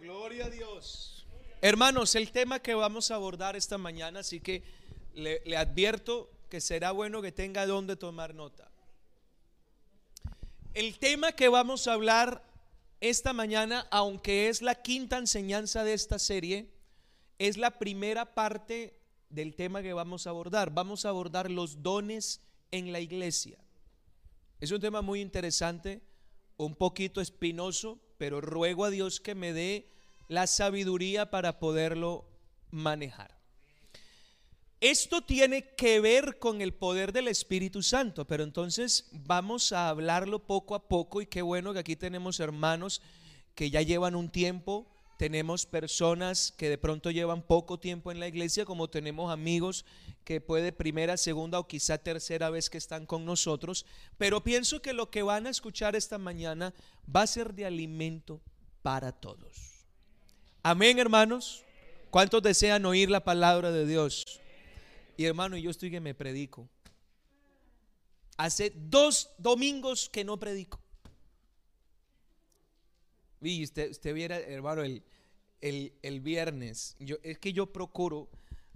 Gloria a Dios. Hermanos, el tema que vamos a abordar esta mañana, así que le, le advierto que será bueno que tenga donde tomar nota. El tema que vamos a hablar esta mañana, aunque es la quinta enseñanza de esta serie, es la primera parte del tema que vamos a abordar. Vamos a abordar los dones en la iglesia. Es un tema muy interesante, un poquito espinoso, pero ruego a Dios que me dé la sabiduría para poderlo manejar. Esto tiene que ver con el poder del Espíritu Santo, pero entonces vamos a hablarlo poco a poco y qué bueno que aquí tenemos hermanos que ya llevan un tiempo, tenemos personas que de pronto llevan poco tiempo en la iglesia, como tenemos amigos que puede primera, segunda o quizá tercera vez que están con nosotros, pero pienso que lo que van a escuchar esta mañana va a ser de alimento para todos. Amén, hermanos. ¿Cuántos desean oír la palabra de Dios? Y hermano, yo estoy que me predico. Hace dos domingos que no predico. Y usted, viera, hermano, el, el, viernes. Yo, es que yo procuro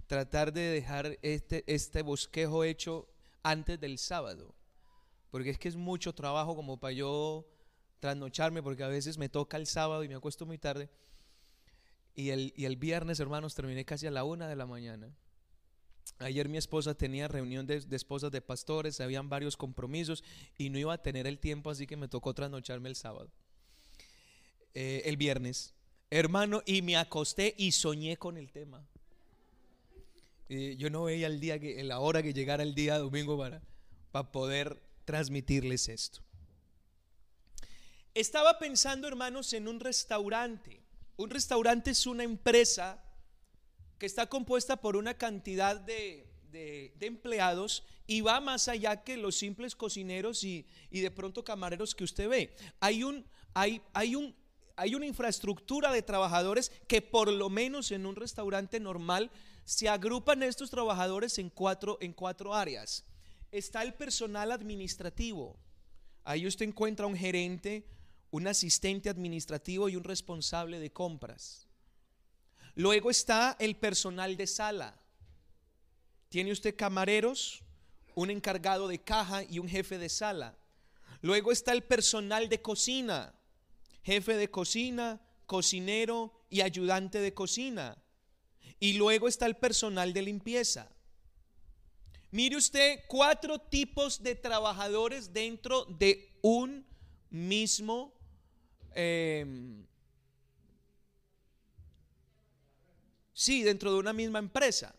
tratar de dejar este, este bosquejo hecho antes del sábado. Porque es que es mucho trabajo como para yo trasnocharme, porque a veces me toca el sábado y me acuesto muy tarde. Y el, y el viernes, hermanos, terminé casi a la una de la mañana. Ayer mi esposa tenía reunión de, esposas de pastores, habían varios compromisos y no iba a tener el tiempo, así que me tocó trasnocharme el sábado. Eh, el viernes, hermano, y me acosté y soñé con el tema. yo no veía el día que, la hora que llegara el día domingo para, para poder transmitirles esto. Estaba pensando, hermanos, en un restaurante. Un restaurante es una empresa que está compuesta por una cantidad de, empleados y va más allá que los simples cocineros y, de pronto camareros que usted ve. Hay, un, hay, hay, un, hay una infraestructura de trabajadores que por lo menos en un restaurante normal se agrupan estos trabajadores en cuatro, en cuatro áreas. Está el personal administrativo. Ahí usted encuentra un gerente, un asistente administrativo y un responsable de compras. Luego está el personal de sala. Tiene usted camareros, un encargado de caja y un jefe de sala. Luego está el personal de cocina, jefe de cocina, cocinero y ayudante de cocina. Y luego está el personal de limpieza. Mire usted cuatro tipos de trabajadores dentro de un mismo eh, Sí, dentro de una misma empresa.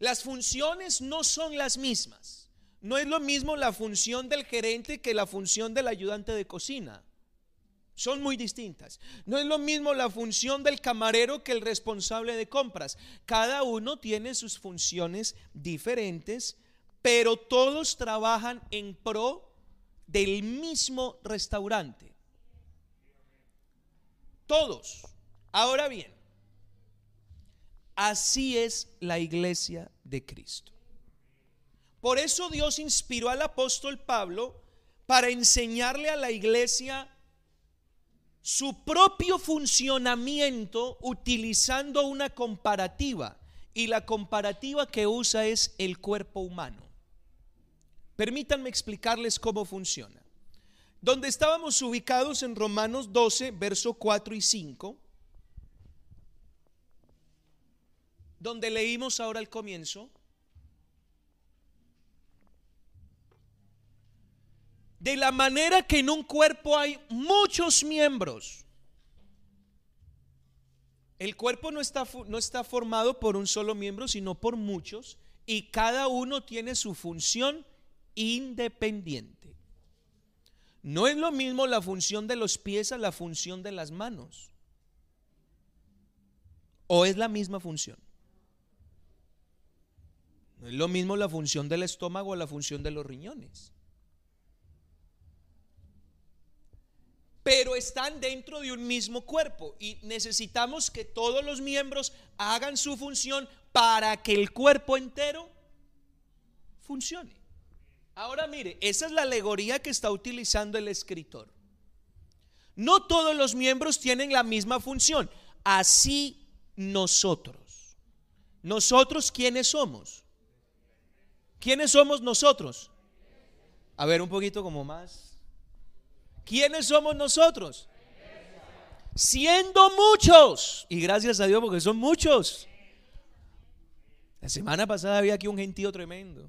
Las funciones no son las mismas. No es lo mismo la función del gerente que la función del ayudante de cocina. Son muy distintas. No es lo mismo la función del camarero que el responsable de compras. Cada uno tiene sus funciones diferentes, pero todos trabajan en pro del mismo restaurante. Todos. Ahora bien, así es la iglesia de Cristo. Por eso Dios inspiró al apóstol Pablo para enseñarle a la iglesia su propio funcionamiento utilizando una comparativa. Y la comparativa que usa es el cuerpo humano. Permítanme explicarles cómo funciona. Donde estábamos ubicados en Romanos 12, verso 4 y 5, donde leímos ahora al comienzo, de la manera que en un cuerpo hay muchos miembros. El cuerpo no está, no está formado por un solo miembro, sino por muchos, y cada uno tiene su función independiente. No es lo mismo la función de los pies a la función de las manos. ¿O es la misma función? No es lo mismo la función del estómago a la función de los riñones. Pero están dentro de un mismo cuerpo y necesitamos que todos los miembros hagan su función para que el cuerpo entero funcione. Ahora mire, esa es la alegoría que está utilizando el escritor. No todos los miembros tienen la misma función. Así nosotros. Nosotros, ¿quiénes somos? ¿Quiénes somos nosotros? A ver, un poquito como más. ¿Quiénes somos nosotros? Siendo muchos. Y gracias a Dios porque son muchos. La semana pasada había aquí un gentío tremendo.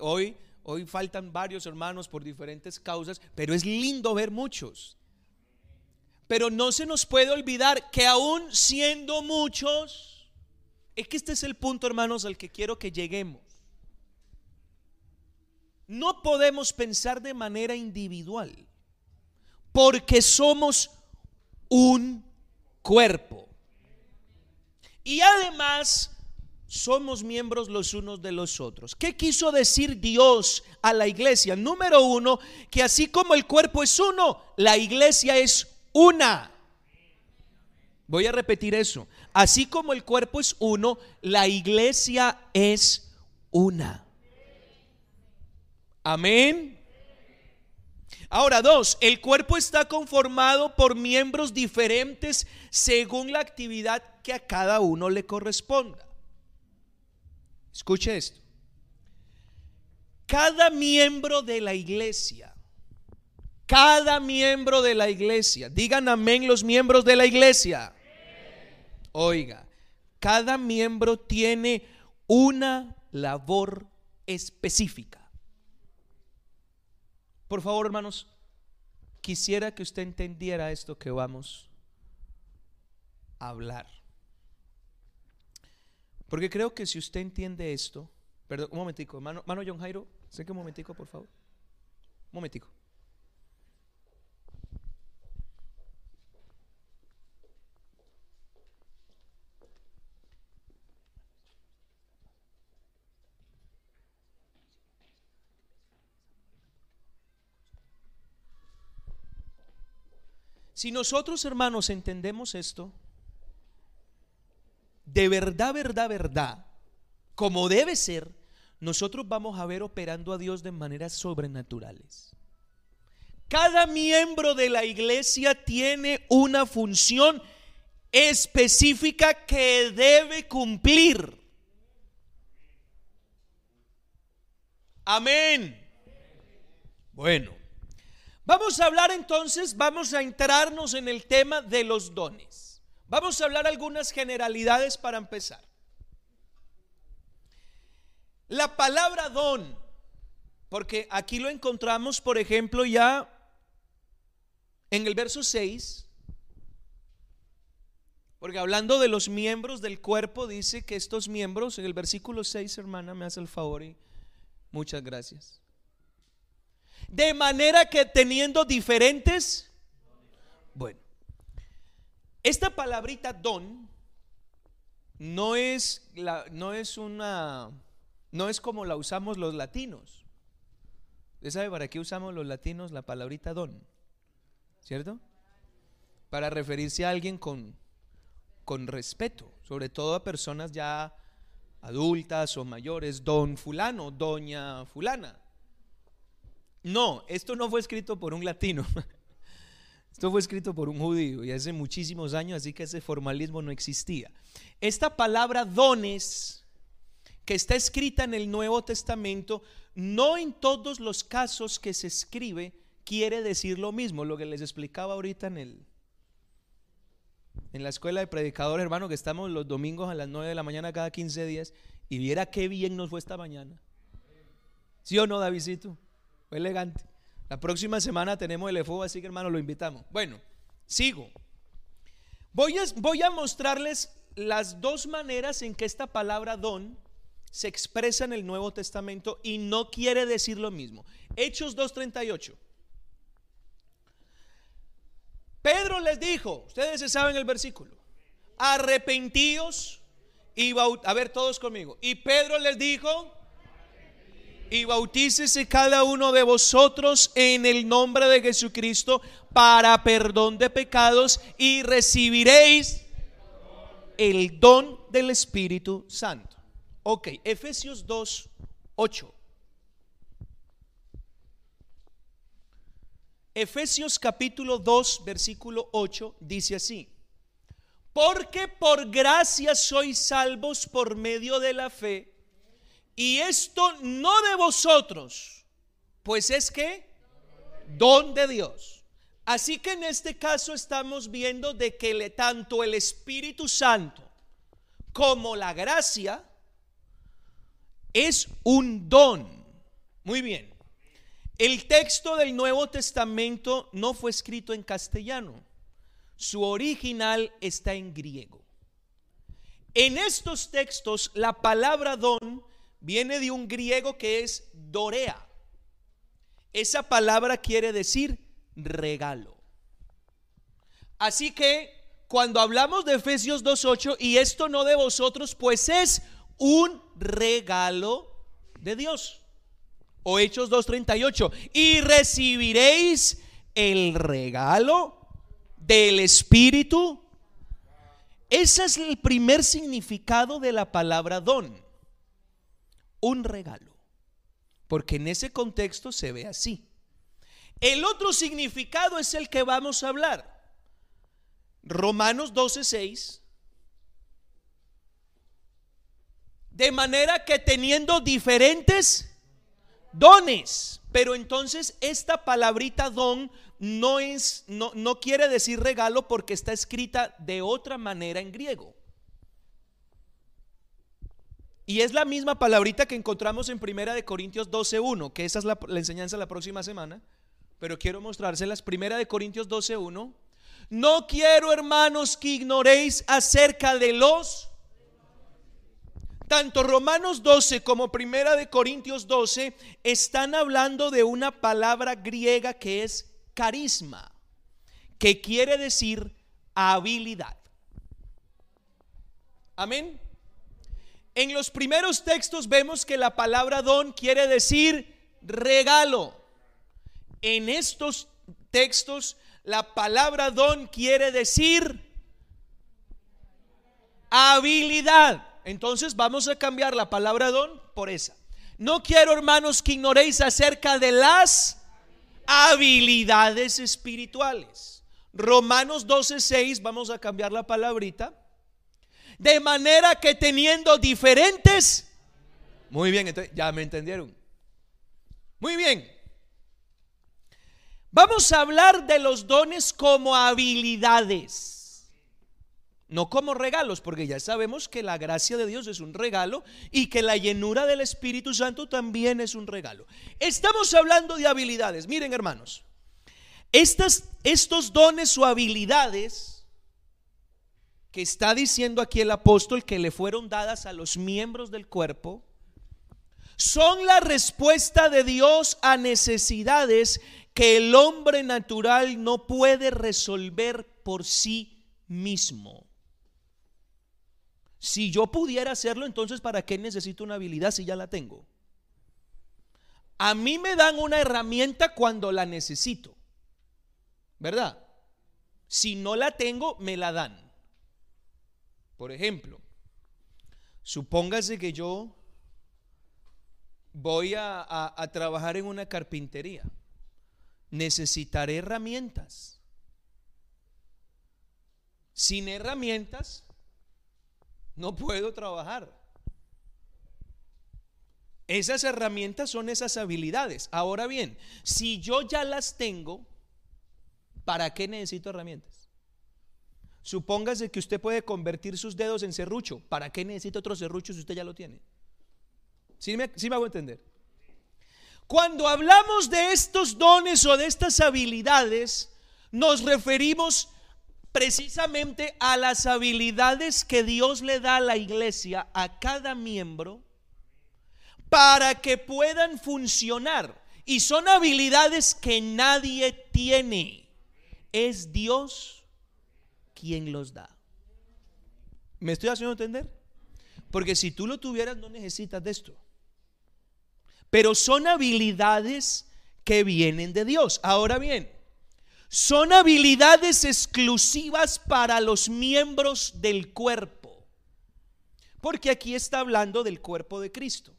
Hoy, hoy, faltan varios hermanos por diferentes causas, pero es lindo ver muchos. Pero no se nos puede olvidar que aún siendo muchos, es que este es el punto, hermanos, al que quiero que lleguemos. No podemos pensar de manera individual, porque somos un cuerpo. Y además somos miembros los unos de los otros. ¿Qué quiso decir Dios a la iglesia? Número uno, que así como el cuerpo es uno, la iglesia es una. Voy a repetir eso. Así como el cuerpo es uno, la iglesia es una. Amén. Ahora, dos, el cuerpo está conformado por miembros diferentes según la actividad que a cada uno le corresponda. Escuche esto. Cada miembro de la iglesia cada miembro de la iglesia, digan amén los miembros de la iglesia. Oiga, cada miembro tiene una labor específica. Por favor, hermanos, quisiera que usted entendiera esto que vamos a hablar. Porque creo que si usted entiende esto, perdón, un momentico, hermano, hermano John Jairo, sé que un momentico, por favor. Un momentico. Si nosotros, hermanos, entendemos esto, de verdad, verdad, verdad, como debe ser, nosotros vamos a ver operando a Dios de maneras sobrenaturales. Cada miembro de la iglesia tiene una función específica que debe cumplir. Amén. Bueno, Vamos a hablar entonces, vamos a entrarnos en el tema de los dones. Vamos a hablar algunas generalidades para empezar. La palabra don, porque aquí lo encontramos, por ejemplo, ya en el verso 6, porque hablando de los miembros del cuerpo, dice que estos miembros, en el versículo 6, hermana, me hace el favor y muchas gracias. De manera que teniendo diferentes, bueno, esta palabrita don no es, la, no es una, no es como la usamos los latinos. ¿Usted sabe para qué usamos los latinos la palabrita don? ¿Cierto? Para referirse a alguien con, con respeto, sobre todo a personas ya adultas o mayores, don fulano, doña fulana. No, esto no fue escrito por un latino. Esto fue escrito por un judío y hace muchísimos años, así que ese formalismo no existía. Esta palabra dones, que está escrita en el Nuevo Testamento, no en todos los casos que se escribe quiere decir lo mismo, lo que les explicaba ahorita en el en la escuela de predicador, hermano, que estamos los domingos a las 9 de la mañana cada 15 días y viera qué bien nos fue esta mañana. ¿Sí o no, Davidito? Elegante. La próxima semana tenemos el EFO, así que hermano, lo invitamos. Bueno, sigo. Voy a, mostrarles las dos maneras en que esta palabra don se expresa en el Nuevo Testamento y no quiere decir lo mismo. Hechos 2.38. Pedro les dijo, ustedes se saben el versículo, arrepentíos y a ver todos conmigo. Y Pedro les dijo, y bautícese cada uno de vosotros en el nombre de Jesucristo para perdón de pecados y recibiréis el don del Espíritu Santo. Ok, Efesios 2, 8. Efesios capítulo 2, versículo 8 dice así. Porque por gracia sois salvos por medio de la fe. Y esto no de vosotros, pues es que don de Dios. Así que en este caso estamos viendo de que le, tanto el Espíritu Santo como la gracia es un don. Muy bien. El texto del Nuevo Testamento no fue escrito en castellano. Su original está en griego. En estos textos la palabra don viene de un griego que es dorea. Esa palabra quiere decir regalo. Así que cuando hablamos de Efesios 2.8 y esto no de vosotros, pues es un regalo de Dios. O Hechos 2.38. Y recibiréis el regalo del Espíritu. Ese es el primer significado de la palabra don. Un regalo. Porque en ese contexto se ve así. El otro significado es el que vamos a hablar. Romanos 12:6. De manera que teniendo diferentes dones, pero entonces esta palabrita don no es no, no quiere decir regalo porque está escrita de otra manera en griego. Y es la misma palabrita que encontramos en Primera de Corintios 12:1, que esa es la, enseñanza la próxima semana pero quiero mostrárselas. Primera de Corintios 12:1. No quiero, hermanos, que ignoréis acerca de los tanto Romanos 12 como Primera de Corintios 12 están hablando de una palabra griega que es carisma, que quiere decir habilidad. Amén. En los primeros textos vemos que la palabra don quiere decir regalo. En estos textos la palabra don quiere decir habilidad. Entonces vamos a cambiar la palabra don por esa. No quiero, hermanos, que ignoréis acerca de las habilidades espirituales. Romanos 12:6, vamos a cambiar la palabrita. De manera que teniendo diferentes, muy bien, ya me entendieron. Muy bien, Vamos a hablar de los dones como habilidades, no como regalos, porque ya sabemos que la gracia de Dios es un regalo y que la llenura del Espíritu Santo también es un regalo. Estamos hablando de habilidades. Miren hermanos, estas, estos dones o habilidades que está diciendo aquí el apóstol que le fueron dadas a los miembros del cuerpo, son la respuesta de Dios a necesidades que el hombre natural no puede resolver por sí mismo. Si yo pudiera hacerlo, entonces ¿para qué necesito una habilidad si ya la tengo? A mí me dan una herramienta cuando la necesito, ¿verdad? Si no la tengo, me la dan. Por ejemplo, supóngase que yo voy a, a trabajar en una carpintería necesitaré herramientas. Sin herramientas no puedo trabajar. Esas herramientas son esas habilidades. Ahora bien, si yo ya las tengo, ¿para qué necesito herramientas? Supóngase que usted puede convertir sus dedos en serrucho. ¿Para qué necesita otro serrucho si usted ya lo tiene? ¿Sí me, sí me hago entender? Cuando hablamos de estos dones o de estas habilidades, nos referimos precisamente a las habilidades que Dios le da a la iglesia, a cada miembro, para que puedan funcionar. Y son habilidades que nadie tiene. Es Dios quien los da. ¿Me estoy haciendo entender? Porque si tú lo tuvieras, no necesitas de esto pero son habilidades que vienen de Dios. Ahora bien, son habilidades exclusivas para los miembros del cuerpo, porque aquí está hablando del cuerpo de Cristo.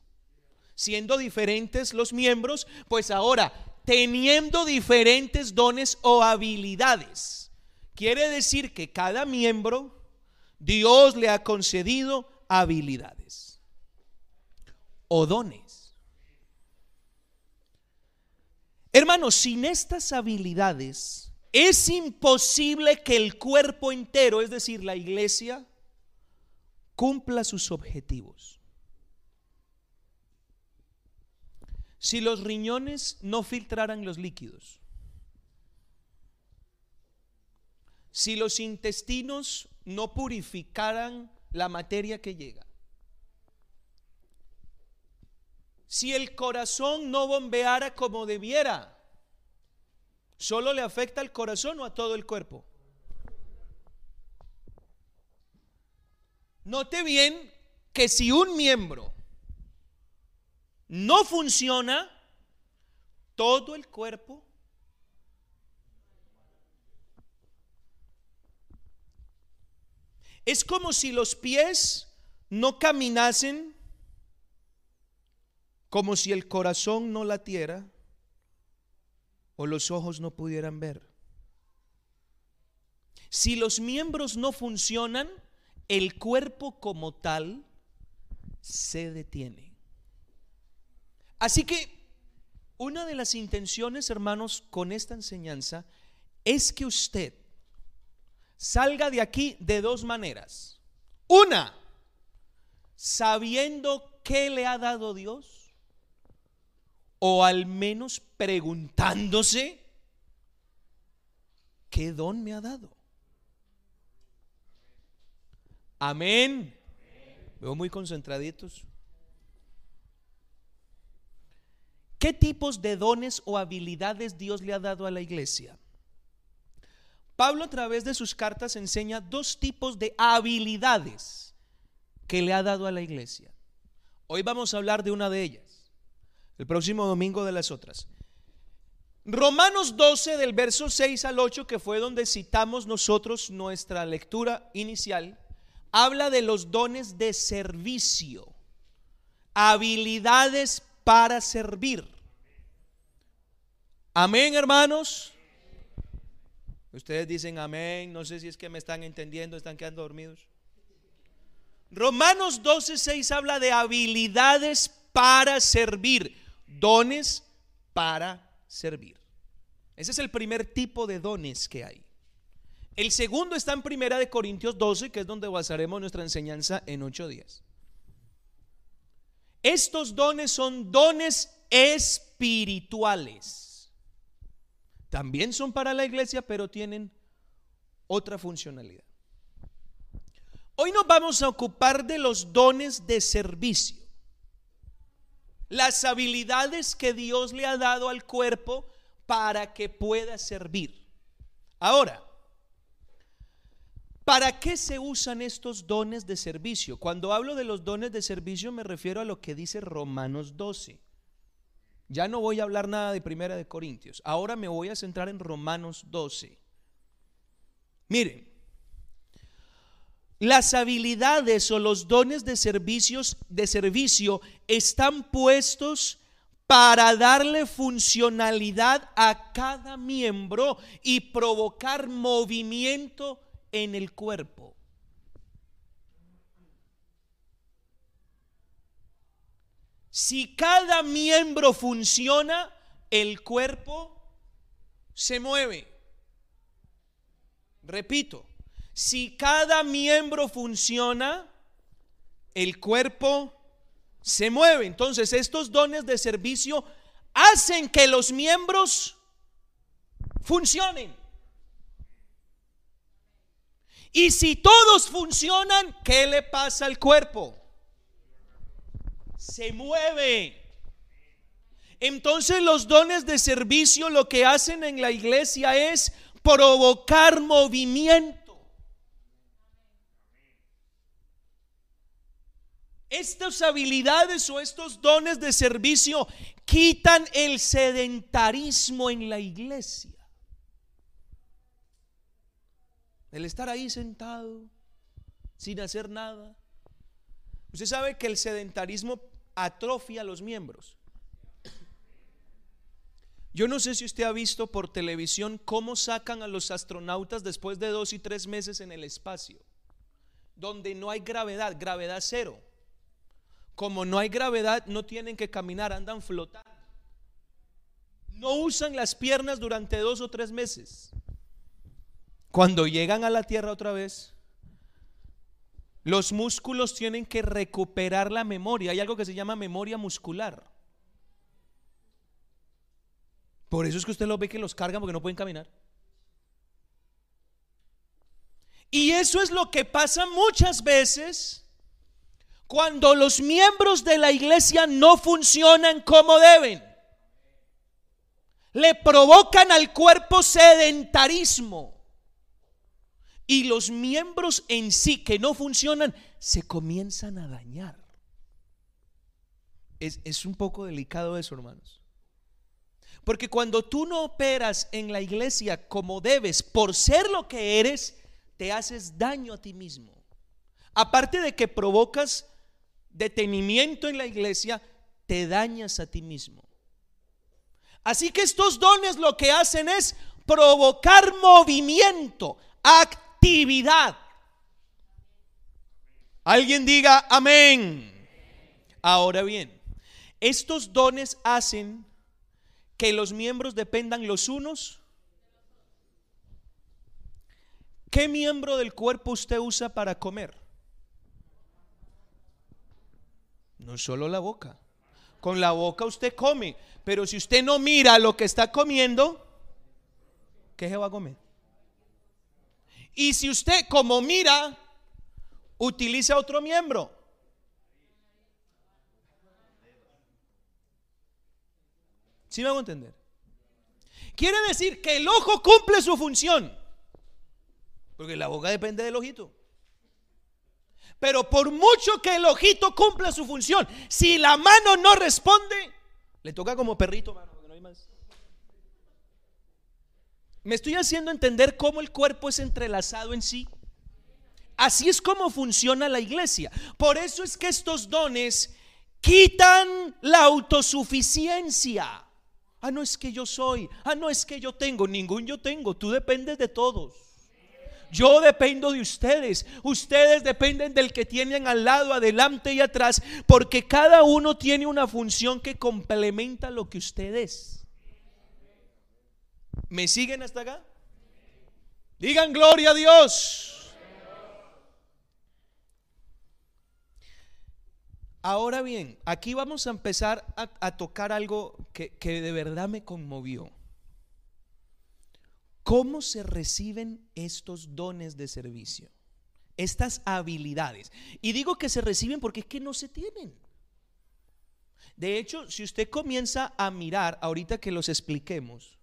Siendo diferentes los miembros, pues ahora teniendo diferentes dones o habilidades. Quiere decir que cada miembro Dios le ha concedido habilidades o dones. Hermanos, sin estas habilidades es imposible que el cuerpo entero, es decir, la iglesia, cumpla sus objetivos. Si los riñones no filtraran los líquidos, si los intestinos no purificaran la materia que llega, si el corazón no bombeara como debiera, solo le afecta al corazón o a todo el cuerpo. Note bien que si un miembro no funciona, todo el cuerpo es como si los pies no caminasen, como si el corazón no latiera o los ojos no pudieran ver. Si los miembros no funcionan, el cuerpo como tal se detiene. Así que una de las intenciones, hermanos, con esta enseñanza es que usted salga de aquí de dos maneras. Una, sabiendo qué le ha dado Dios, o al menos preguntándose, ¿qué don me ha dado? Amén. Veo muy concentraditos. ¿Qué tipos de dones o habilidades Dios le ha dado a la iglesia? Pablo a través de sus cartas enseña dos tipos de habilidades que le ha dado a la iglesia. Hoy vamos a hablar de una de ellas, el próximo domingo de las otras. Romanos 12 del verso 6 al 8, que fue donde citamos nosotros nuestra lectura inicial, habla de los dones de servicio, habilidades para servir. Amén, hermanos. Ustedes dicen amén, no sé si es que me están entendiendo, están quedando dormidos. Romanos 12, 6 habla de habilidades para servir, dones para servir. Ese es el primer tipo de dones que hay. El segundo está en Primera de Corintios 12, que es donde basaremos nuestra enseñanza en ocho días. Estos dones son dones espirituales. También son para la iglesia, pero tienen otra funcionalidad. Hoy nos vamos a ocupar de los dones de servicio. Las habilidades que Dios le ha dado al cuerpo para que pueda servir. Ahora, ¿Para qué se usan estos dones de servicio? Cuando hablo de los dones de servicio me refiero a lo que dice Romanos 12. Ya no voy a hablar nada de Primera de Corintios. Ahora me voy a centrar en Romanos 12. Miren, las habilidades o los dones de servicios de servicio están puestos para darle funcionalidad a cada miembro y provocar movimiento en el cuerpo. Si cada miembro funciona, el cuerpo se mueve. Repito, si cada miembro funciona, el cuerpo se mueve. Entonces estos dones de servicio hacen que los miembros funcionen. Y si todos funcionan, ¿qué le pasa al cuerpo? Se mueve. Entonces los dones de servicio lo que hacen en la iglesia es provocar movimiento. Estas habilidades o estos dones de servicio quitan el sedentarismo en la iglesia. El estar ahí sentado, sin hacer nada. Usted sabe que el sedentarismo atrofia los miembros. Yo no sé si usted ha visto por televisión cómo sacan a los astronautas después de dos y tres meses en el espacio, donde no hay gravedad, gravedad cero. Como no hay gravedad, no tienen que caminar, andan flotando. No usan las piernas durante dos o tres meses. Cuando llegan a la Tierra otra vez, los músculos tienen que recuperar la memoria. Hay algo que se llama memoria muscular. Por eso es que usted lo ve que los cargan porque no pueden caminar. Y eso es lo que pasa muchas veces cuando los miembros de la iglesia no funcionan como deben. Le provocan al cuerpo sedentarismo. Y los miembros en sí que no funcionan se comienzan a dañar. Es, es un poco delicado eso, hermanos. Porque cuando tú no operas en la iglesia como debes, por ser lo que eres, te haces daño a ti mismo. Aparte de que provocas detenimiento en la iglesia, te dañas a ti mismo. Así que estos dones lo que hacen es provocar movimiento, actividad. Alguien diga amén. Ahora bien, estos dones hacen que los miembros dependan los unos? ¿Qué miembro del cuerpo usted usa para comer? No solo la boca. Con la boca usted come, pero si usted no mira lo que está comiendo, ¿qué se va a comer? Y si usted como mira, utiliza otro miembro, ¿Sí me hago entender? Quiere decir que el ojo cumple su función. Porque la boca depende del ojito. Pero por mucho que el ojito cumpla su función, si la mano no responde, le toca como perrito, mano, porque no hay más. Me estoy haciendo entender cómo el cuerpo es entrelazado en sí. Así es como funciona la iglesia. Por eso es que estos dones quitan la autosuficiencia. Ah, no es que yo soy. Ah, no es que yo tengo. Ningún yo tengo. Tú dependes de todos. Yo dependo de ustedes. Ustedes dependen del que tienen al lado, adelante y atrás. Porque cada uno tiene una función que complementa lo que ustedes. ¿Me siguen hasta acá? Digan gloria a Dios. Ahora bien, aquí vamos a empezar a, tocar algo que, que de verdad me conmovió. ¿Cómo se reciben estos dones de servicio? Estas habilidades. Y digo que se reciben porque es que no se tienen. De hecho, si usted comienza a mirar, ahorita que los expliquemos,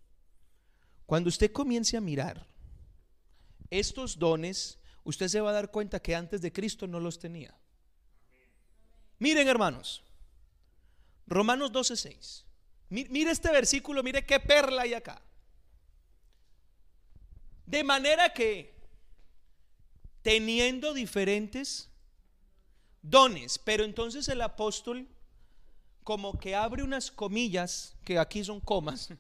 cuando usted comience a mirar estos dones, usted se va a dar cuenta que antes de Cristo no los tenía. Miren, hermanos, Romanos 12:6. Mire este versículo, mire qué perla hay acá. De manera que, teniendo diferentes dones, pero entonces el apóstol como que abre unas comillas, que aquí son comas,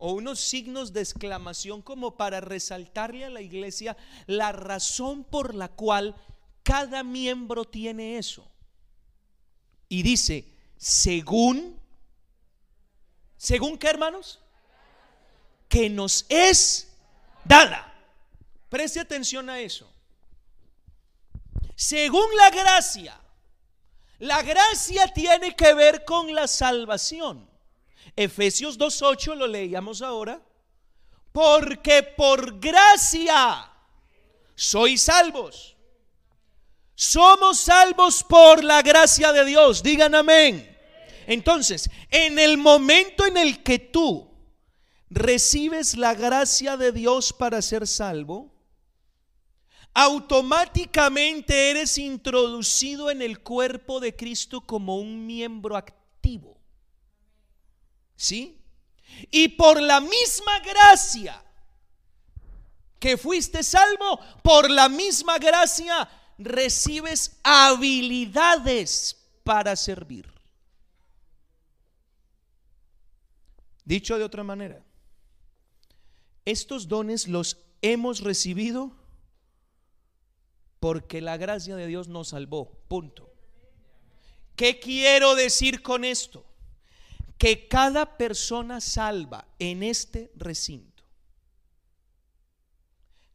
o unos signos de exclamación como para resaltarle a la iglesia la razón por la cual cada miembro tiene eso. Y dice, según, según qué hermanos? Que nos es dada. Preste atención a eso. Según la gracia, la gracia tiene que ver con la salvación. Efesios 2.8 lo leíamos ahora. Porque por gracia sois salvos somos salvos por la gracia de Dios. Digan amén. Entonces, en el momento en el que tú recibes la gracia de Dios para ser salvo, automáticamente eres introducido en el cuerpo de Cristo como un miembro activo. ¿Sí? Y por la misma gracia que fuiste salvo, por la misma gracia recibes habilidades para servir. Dicho de otra manera, estos dones los hemos recibido porque la gracia de Dios nos salvó. Punto. ¿Qué quiero decir con esto? Que cada persona salva en este recinto,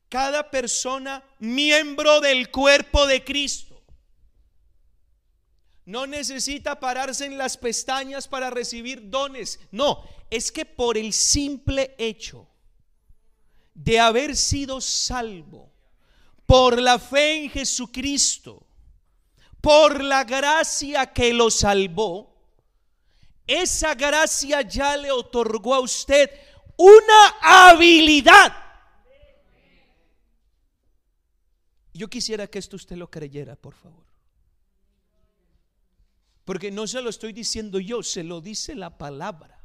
cada persona miembro del cuerpo de Cristo, no necesita pararse en las pestañas para recibir dones. No, es que por el simple hecho de haber sido salvo por la fe en Jesucristo, por la gracia que lo salvó, esa gracia ya le otorgó a usted una habilidad. Yo quisiera que esto usted lo creyera, por favor. Porque no se lo estoy diciendo yo, se lo dice la palabra.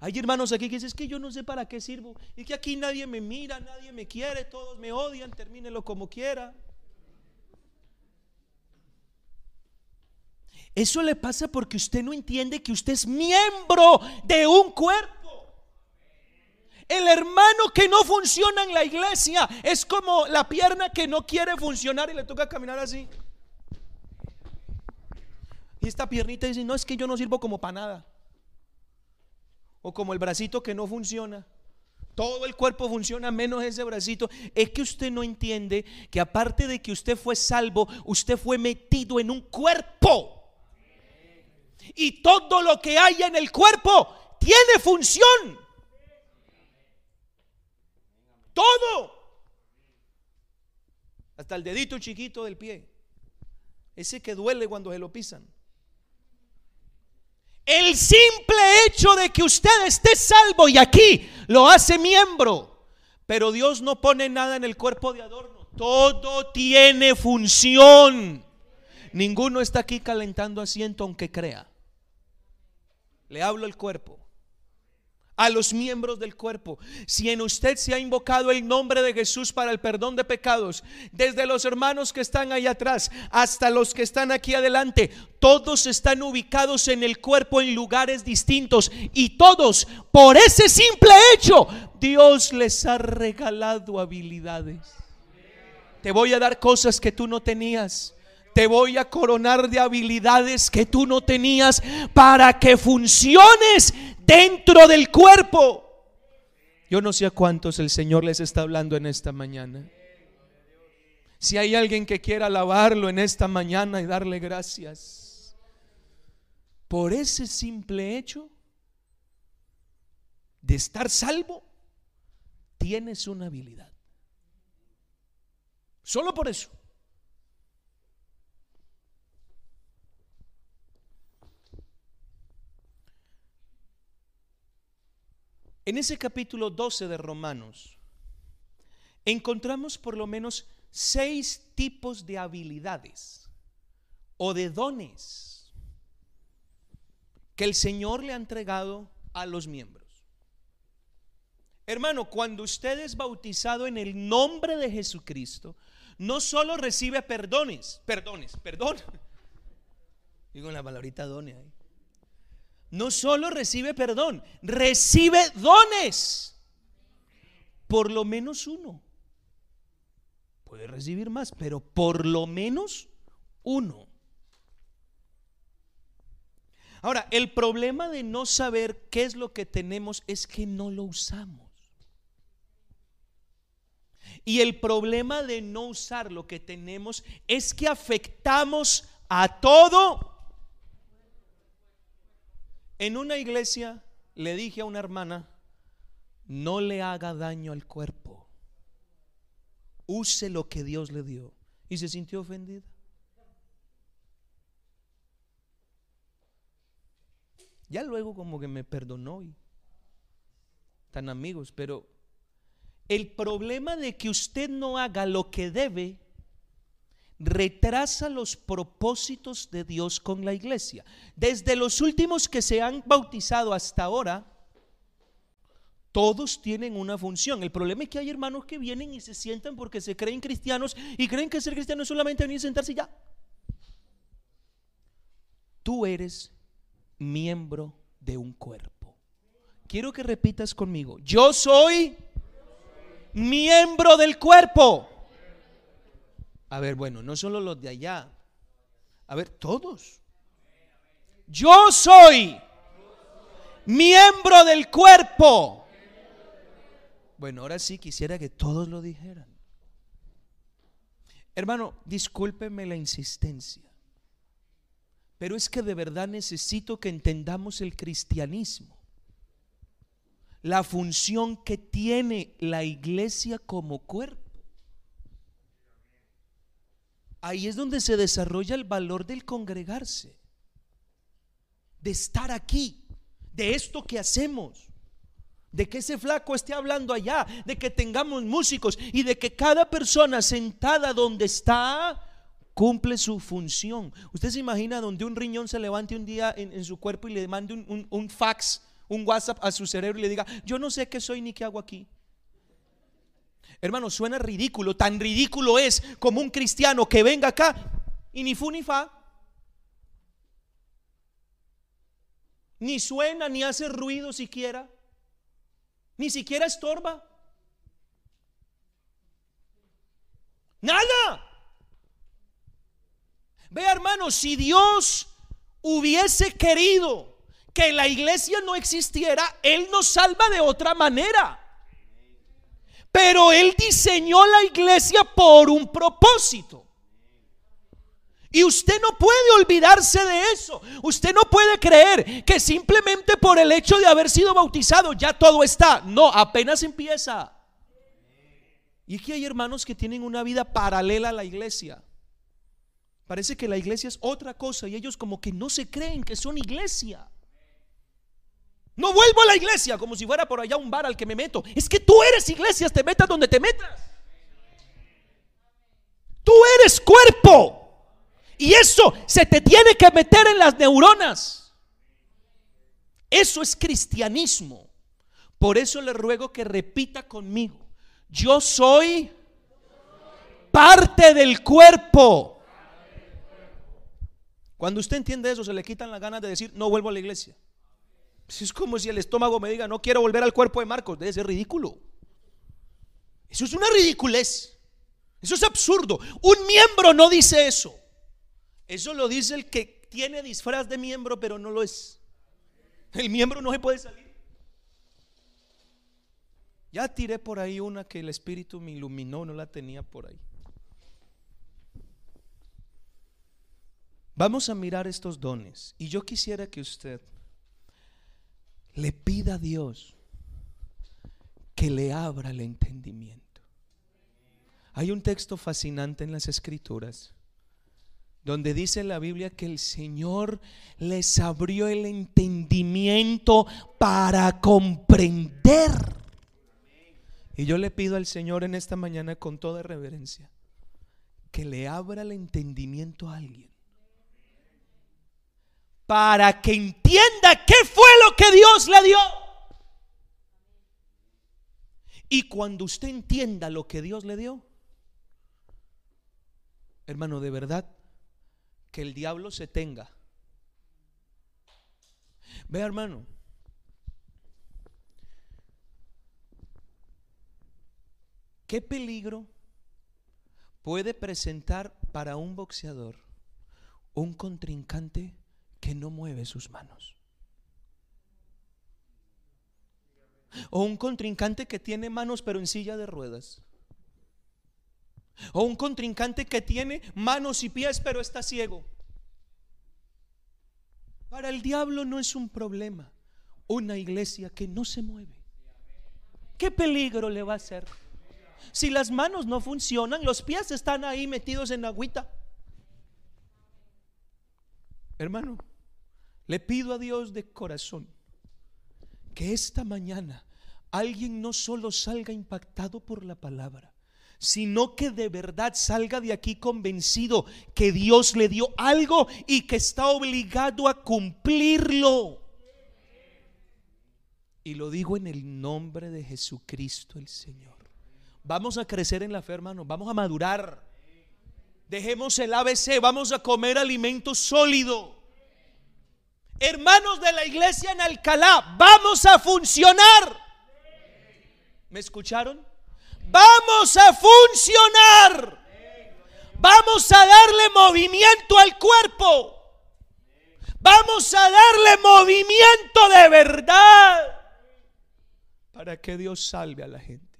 Hay hermanos aquí que dicen, es que yo no sé para qué sirvo. Y que aquí nadie me mira, nadie me quiere, todos me odian, termínelo como quiera. Eso le pasa porque usted no entiende que usted es miembro de un cuerpo. El hermano que no funciona en la iglesia es como la pierna que no quiere funcionar y le toca caminar así. Y esta piernita dice, no, es que yo no sirvo como para nada. O como el bracito que no funciona. Todo el cuerpo funciona menos ese bracito. Es que usted no entiende que aparte de que usted fue salvo, usted fue metido en un cuerpo. Y todo lo que hay en el cuerpo tiene función. Todo. Hasta el dedito chiquito del pie. Ese que duele cuando se lo pisan. El simple hecho de que usted esté salvo y aquí lo hace miembro. Pero Dios no pone nada en el cuerpo de adorno. Todo tiene función. Ninguno está aquí calentando asiento aunque crea. Le hablo al cuerpo a los miembros del cuerpo. Si en usted se ha invocado el nombre de Jesús para el perdón de pecados, desde los hermanos que están ahí atrás hasta los que están aquí adelante, todos están ubicados en el cuerpo en lugares distintos y todos, por ese simple hecho, Dios les ha regalado habilidades. Te voy a dar cosas que tú no tenías te voy a coronar de habilidades que tú no tenías para que funciones dentro del cuerpo. Yo no sé a cuántos el Señor les está hablando en esta mañana. Si hay alguien que quiera alabarlo en esta mañana y darle gracias por ese simple hecho de estar salvo, tienes una habilidad. Solo por eso. En ese capítulo 12 de Romanos encontramos por lo menos seis tipos de habilidades o de dones que el Señor le ha entregado a los miembros. Hermano, cuando usted es bautizado en el nombre de Jesucristo, no solo recibe perdones, perdones, perdón. Digo la palabrita dones ahí no solo recibe perdón, recibe dones. Por lo menos uno. Puede recibir más, pero por lo menos uno. Ahora, el problema de no saber qué es lo que tenemos es que no lo usamos. Y el problema de no usar lo que tenemos es que afectamos a todo en una iglesia le dije a una hermana, no le haga daño al cuerpo. Use lo que Dios le dio. Y se sintió ofendida. Ya luego como que me perdonó y tan amigos, pero el problema de que usted no haga lo que debe retrasa los propósitos de Dios con la iglesia. Desde los últimos que se han bautizado hasta ahora, todos tienen una función. El problema es que hay hermanos que vienen y se sientan porque se creen cristianos y creen que ser cristiano es solamente venir y sentarse ya. Tú eres miembro de un cuerpo. quiero que repitas conmigo. Yo soy miembro del cuerpo. A ver, bueno, no solo los de allá. A ver, todos. Yo soy miembro del cuerpo. Bueno, ahora sí quisiera que todos lo dijeran. Hermano, discúlpeme la insistencia, pero es que de verdad necesito que entendamos el cristianismo, la función que tiene la iglesia como cuerpo. Ahí es donde se desarrolla el valor del congregarse, de estar aquí, de esto que hacemos de que ese flaco esté hablando allá, de que tengamos músicos y de que cada persona sentada donde está cumple su función. Usted se imagina donde un riñón se levante un día en, su cuerpo y le mande un, fax, un WhatsApp a su cerebro y le diga, yo no sé qué soy ni qué hago aquí. Hermano, suena ridículo, tan ridículo es como un cristiano que venga acá y ni fu ni fa. Ni suena ni hace ruido siquiera. Ni siquiera estorba. Nada. Vea hermano, si Dios hubiese querido que la iglesia no existiera, Él nos salva de otra manera. Pero Él diseñó la iglesia por un propósito. Y usted no puede olvidarse de eso. Usted no puede creer que simplemente por el hecho de haber sido bautizado ya todo está. No, apenas empieza. Y es que hay hermanos que tienen una vida paralela a la iglesia. Parece que la iglesia es otra cosa y ellos como que no se creen que son iglesia. No vuelvo a la iglesia como si fuera por allá un bar al que me meto. Es que tú eres iglesia, te metas donde te metas. Tú eres cuerpo. Y eso se te tiene que meter en las neuronas. Eso es cristianismo. Por eso le ruego que repita conmigo. Yo soy parte del cuerpo. Cuando usted entiende eso, se le quitan las ganas de decir, no vuelvo a la iglesia. Es como si el estómago me diga, no quiero volver al cuerpo de Marcos. Debe ser ridículo. Eso es una ridiculez. Eso es absurdo. Un miembro no dice eso. Eso lo dice el que tiene disfraz de miembro, pero no lo es. El miembro no se puede salir. Ya tiré por ahí una que el Espíritu me iluminó, no la tenía por ahí. Vamos a mirar estos dones. Y yo quisiera que usted le pida a Dios que le abra el entendimiento. Hay un texto fascinante en las escrituras donde dice la Biblia que el Señor les abrió el entendimiento para comprender. Y yo le pido al Señor en esta mañana con toda reverencia que le abra el entendimiento a alguien para que entienda qué fue que Dios le dio. Y cuando usted entienda lo que Dios le dio, hermano, de verdad, que el diablo se tenga. Ve hermano. ¿Qué peligro puede presentar para un boxeador un contrincante que no mueve sus manos? O un contrincante que tiene manos pero en silla de ruedas. O un contrincante que tiene manos y pies pero está ciego. Para el diablo no es un problema una iglesia que no se mueve. ¿Qué peligro le va a hacer? Si las manos no funcionan, los pies están ahí metidos en agüita. Hermano, le pido a Dios de corazón que esta mañana alguien no solo salga impactado por la palabra, sino que de verdad salga de aquí convencido que Dios le dio algo y que está obligado a cumplirlo. Y lo digo en el nombre de Jesucristo el Señor. Vamos a crecer en la fe, hermano. Vamos a madurar. Dejemos el ABC. Vamos a comer alimento sólido. Hermanos de la iglesia en Alcalá, vamos a funcionar. ¿Me escucharon? Vamos a funcionar. Vamos a darle movimiento al cuerpo. Vamos a darle movimiento de verdad para que Dios salve a la gente.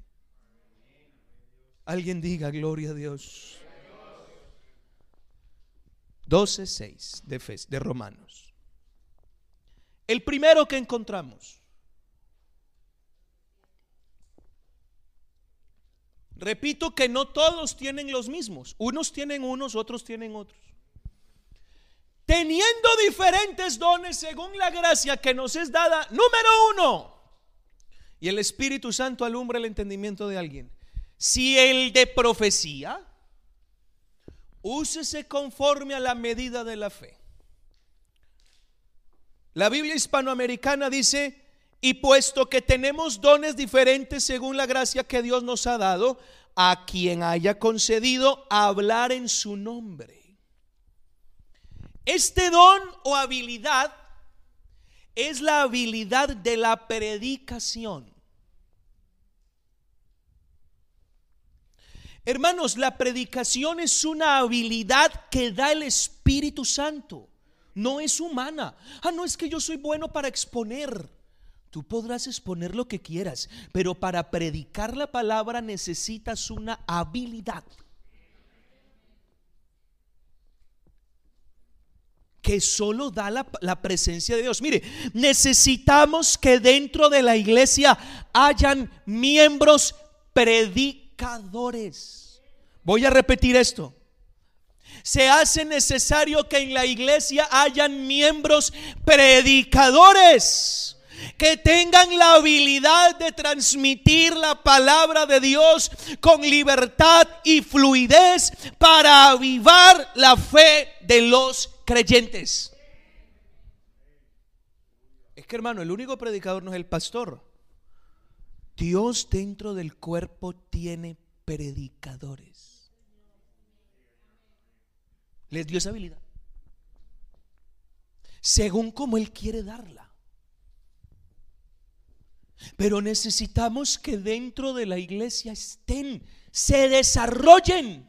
Alguien diga gloria a Dios. 12.6 de, de Romanos. El primero que encontramos. Repito que no todos tienen los mismos. Unos tienen unos, otros tienen otros. Teniendo diferentes dones según la gracia que nos es dada, número uno. Y el Espíritu Santo alumbra el entendimiento de alguien. Si el de profecía, úsese conforme a la medida de la fe. La Biblia hispanoamericana dice, y puesto que tenemos dones diferentes según la gracia que Dios nos ha dado, a quien haya concedido hablar en su nombre. Este don o habilidad es la habilidad de la predicación. Hermanos, la predicación es una habilidad que da el Espíritu Santo. No es humana. Ah, no es que yo soy bueno para exponer. Tú podrás exponer lo que quieras, pero para predicar la palabra necesitas una habilidad. que solo da la, la, presencia de Dios. Mire, necesitamos que dentro de la iglesia hayan miembros predicadores. Voy a repetir esto. Se hace necesario que en la iglesia hayan miembros predicadores que tengan la habilidad de transmitir la palabra de Dios con libertad y fluidez para avivar la fe de los creyentes. Es que hermano, el único predicador no es el pastor. Dios dentro del cuerpo tiene predicadores les dio esa habilidad. Según como Él quiere darla. Pero necesitamos que dentro de la iglesia estén, se desarrollen.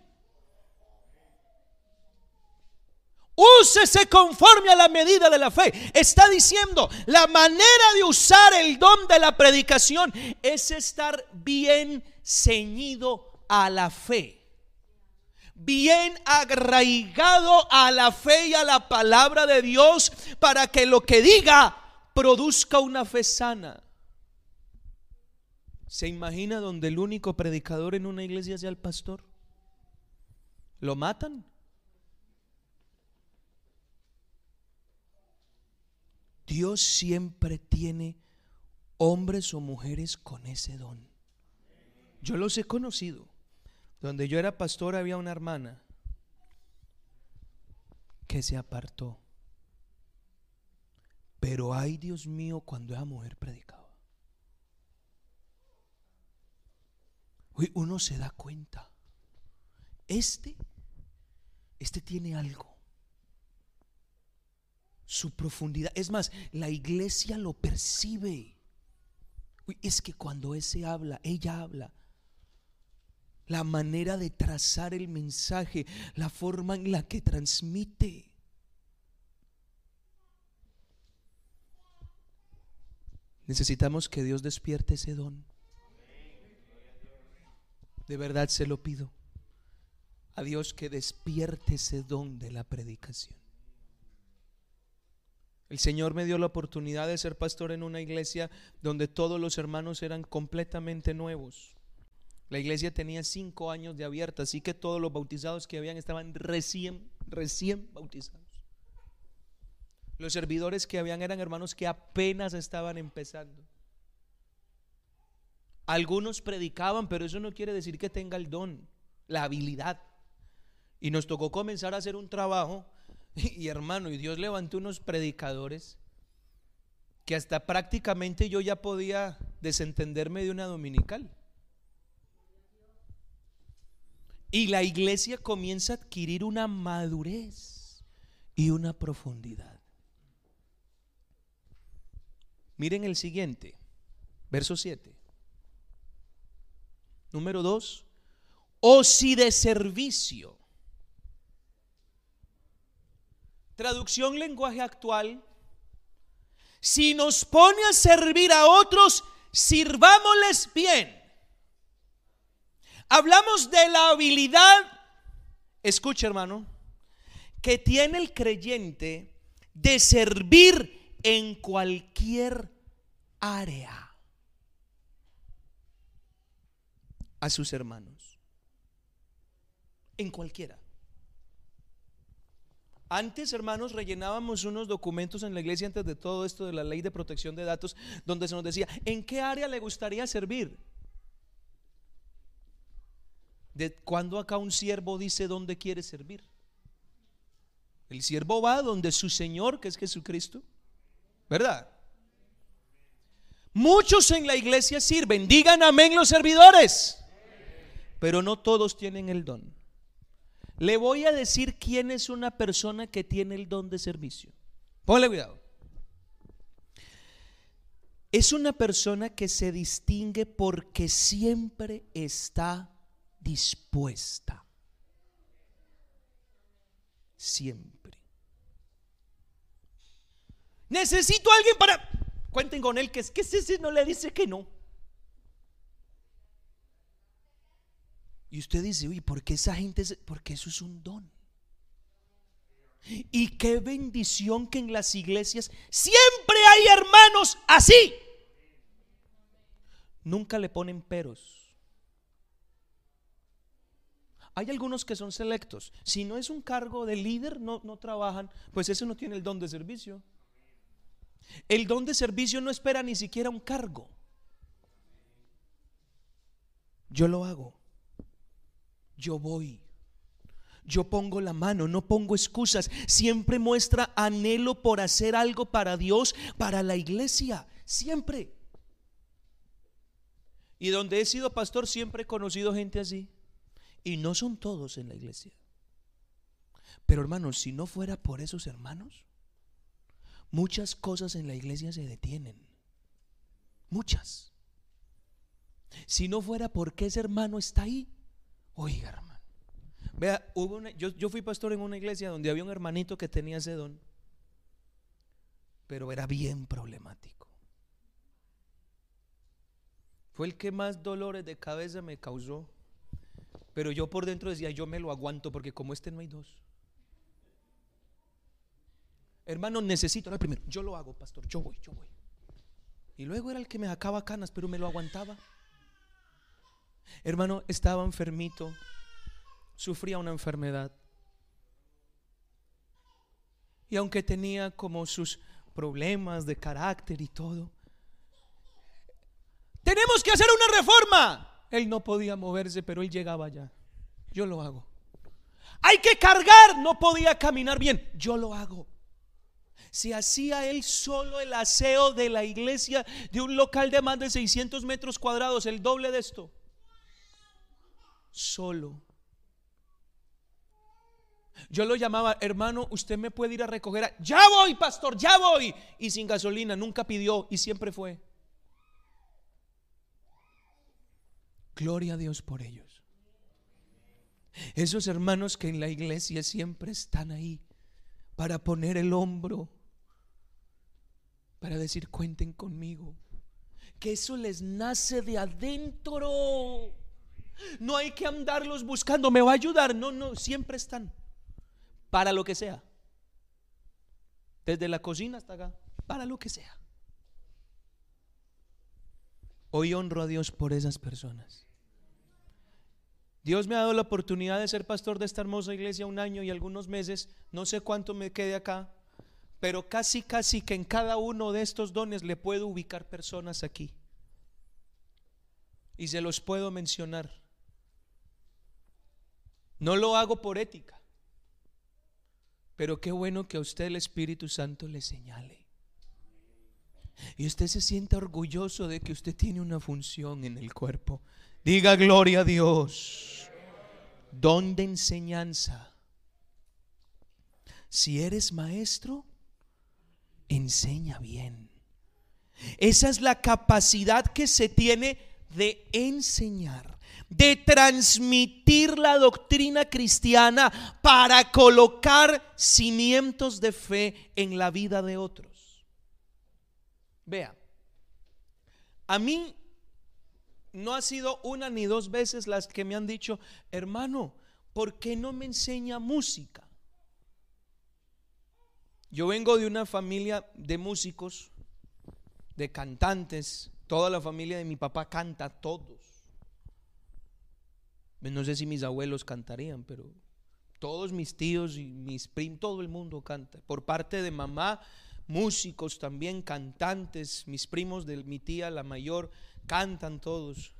Úsese conforme a la medida de la fe. Está diciendo, la manera de usar el don de la predicación es estar bien ceñido a la fe bien arraigado a la fe y a la palabra de Dios para que lo que diga produzca una fe sana. ¿Se imagina donde el único predicador en una iglesia sea el pastor? ¿Lo matan? Dios siempre tiene hombres o mujeres con ese don. Yo los he conocido. Donde yo era pastor había una hermana que se apartó. Pero ay Dios mío cuando esa mujer predicaba. Hoy uno se da cuenta. Este, este tiene algo. Su profundidad. Es más, la iglesia lo percibe. es que cuando ese habla, ella habla, la manera de trazar el mensaje, la forma en la que transmite. Necesitamos que Dios despierte ese don. De verdad se lo pido. A Dios que despierte ese don de la predicación. El Señor me dio la oportunidad de ser pastor en una iglesia donde todos los hermanos eran completamente nuevos. La iglesia tenía cinco años de abierta, así que todos los bautizados que habían estaban recién, recién bautizados. Los servidores que habían eran hermanos que apenas estaban empezando. Algunos predicaban, pero eso no quiere decir que tenga el don, la habilidad. Y nos tocó comenzar a hacer un trabajo, y, hermano, y Dios levantó unos predicadores que hasta prácticamente yo ya podía desentenderme de una dominical. Y la iglesia comienza a adquirir una madurez y una profundidad. Miren el siguiente, verso 7. Número 2. O si de servicio. Traducción lenguaje actual. Si nos pone a servir a otros, sirvámosles bien. Hablamos de la habilidad, escucha hermano, que tiene el creyente de servir en cualquier área a sus hermanos. En cualquiera. Antes, hermanos, rellenábamos unos documentos en la iglesia antes de todo esto de la ley de protección de datos, donde se nos decía, ¿en qué área le gustaría servir? ¿De cuándo acá un siervo dice dónde quiere servir? El siervo va donde su Señor, que es Jesucristo, ¿verdad? Muchos en la iglesia sirven, digan amén los servidores, pero no todos tienen el don. Le voy a decir quién es una persona que tiene el don de servicio. Ponle cuidado. Es una persona que se distingue porque siempre está dispuesta. Siempre. Necesito a alguien para... Cuenten con él que es que ese no le dice que no. Y usted dice, uy, ¿por qué esa gente? Porque eso es un don. Y qué bendición que en las iglesias siempre hay hermanos así. Nunca le ponen peros. Hay algunos que son selectos. Si no es un cargo de líder, no, no trabajan, pues eso no tiene el don de servicio. El don de servicio no espera ni siquiera un cargo. Yo lo hago yo voy. Yo pongo la mano, no pongo excusas. Siempre muestra anhelo por hacer algo para Dios, para la iglesia. Siempre. Y donde he sido pastor siempre he conocido gente así. Y no son todos en la iglesia. Pero hermanos, si no fuera por esos hermanos, muchas cosas en la iglesia se detienen. Muchas. Si no fuera porque ese hermano está ahí, Oiga, hermano. Vea, hubo yo, yo fui pastor en una iglesia donde había un hermanito que tenía ese don, pero era bien problemático. Fue el que más dolores de cabeza me causó. Pero yo por dentro decía, yo me lo aguanto porque como este no hay dos. Hermano, necesito, era primero, yo lo hago, pastor, yo voy, yo voy. Y luego era el que me sacaba canas, pero me lo aguantaba. Hermano, estaba enfermito, sufría una enfermedad. Y aunque tenía como sus problemas de carácter y todo, tenemos que hacer una reforma. Él no podía moverse, pero él llegaba allá. Yo lo hago. Hay que cargar, no podía caminar bien. Yo lo hago. Si hacía él solo el aseo de la iglesia de un local de más de 600 metros cuadrados, el doble de esto solo. Yo lo llamaba, hermano, usted me puede ir a recoger. ya voy, pastor, ya voy. Y sin gasolina, nunca pidió y siempre fue. Gloria a Dios por ellos. Esos hermanos que en la iglesia siempre están ahí para poner el hombro, para decir, cuenten conmigo. Que eso les nace de adentro. No hay que andarlos buscando, me va a ayudar. No, no, siempre están. Para lo que sea. Desde la cocina hasta acá. Para lo que sea. Hoy honro a Dios por esas personas. Dios me ha dado la oportunidad de ser pastor de esta hermosa iglesia un año y algunos meses. No sé cuánto me quede acá. Pero casi, casi que en cada uno de estos dones le puedo ubicar personas aquí. Y se los puedo mencionar. No lo hago por ética. Pero qué bueno que a usted el Espíritu Santo le señale. Y usted se sienta orgulloso de que usted tiene una función en el cuerpo. Diga gloria a Dios. Don de enseñanza. Si eres maestro, enseña bien. Esa es la capacidad que se tiene de enseñar, de transmitir la doctrina cristiana para colocar cimientos de fe en la vida de otros. Vea, a mí no ha sido una ni dos veces las que me han dicho, hermano, ¿por qué no me enseña música? Yo vengo de una familia de músicos, de cantantes, toda la familia de mi papá canta, todos. No sé si mis abuelos cantarían, pero todos mis tíos y mis primos, todo el mundo canta. Por parte de mamá, músicos también, cantantes, mis primos de mi tía, la mayor, cantan todos,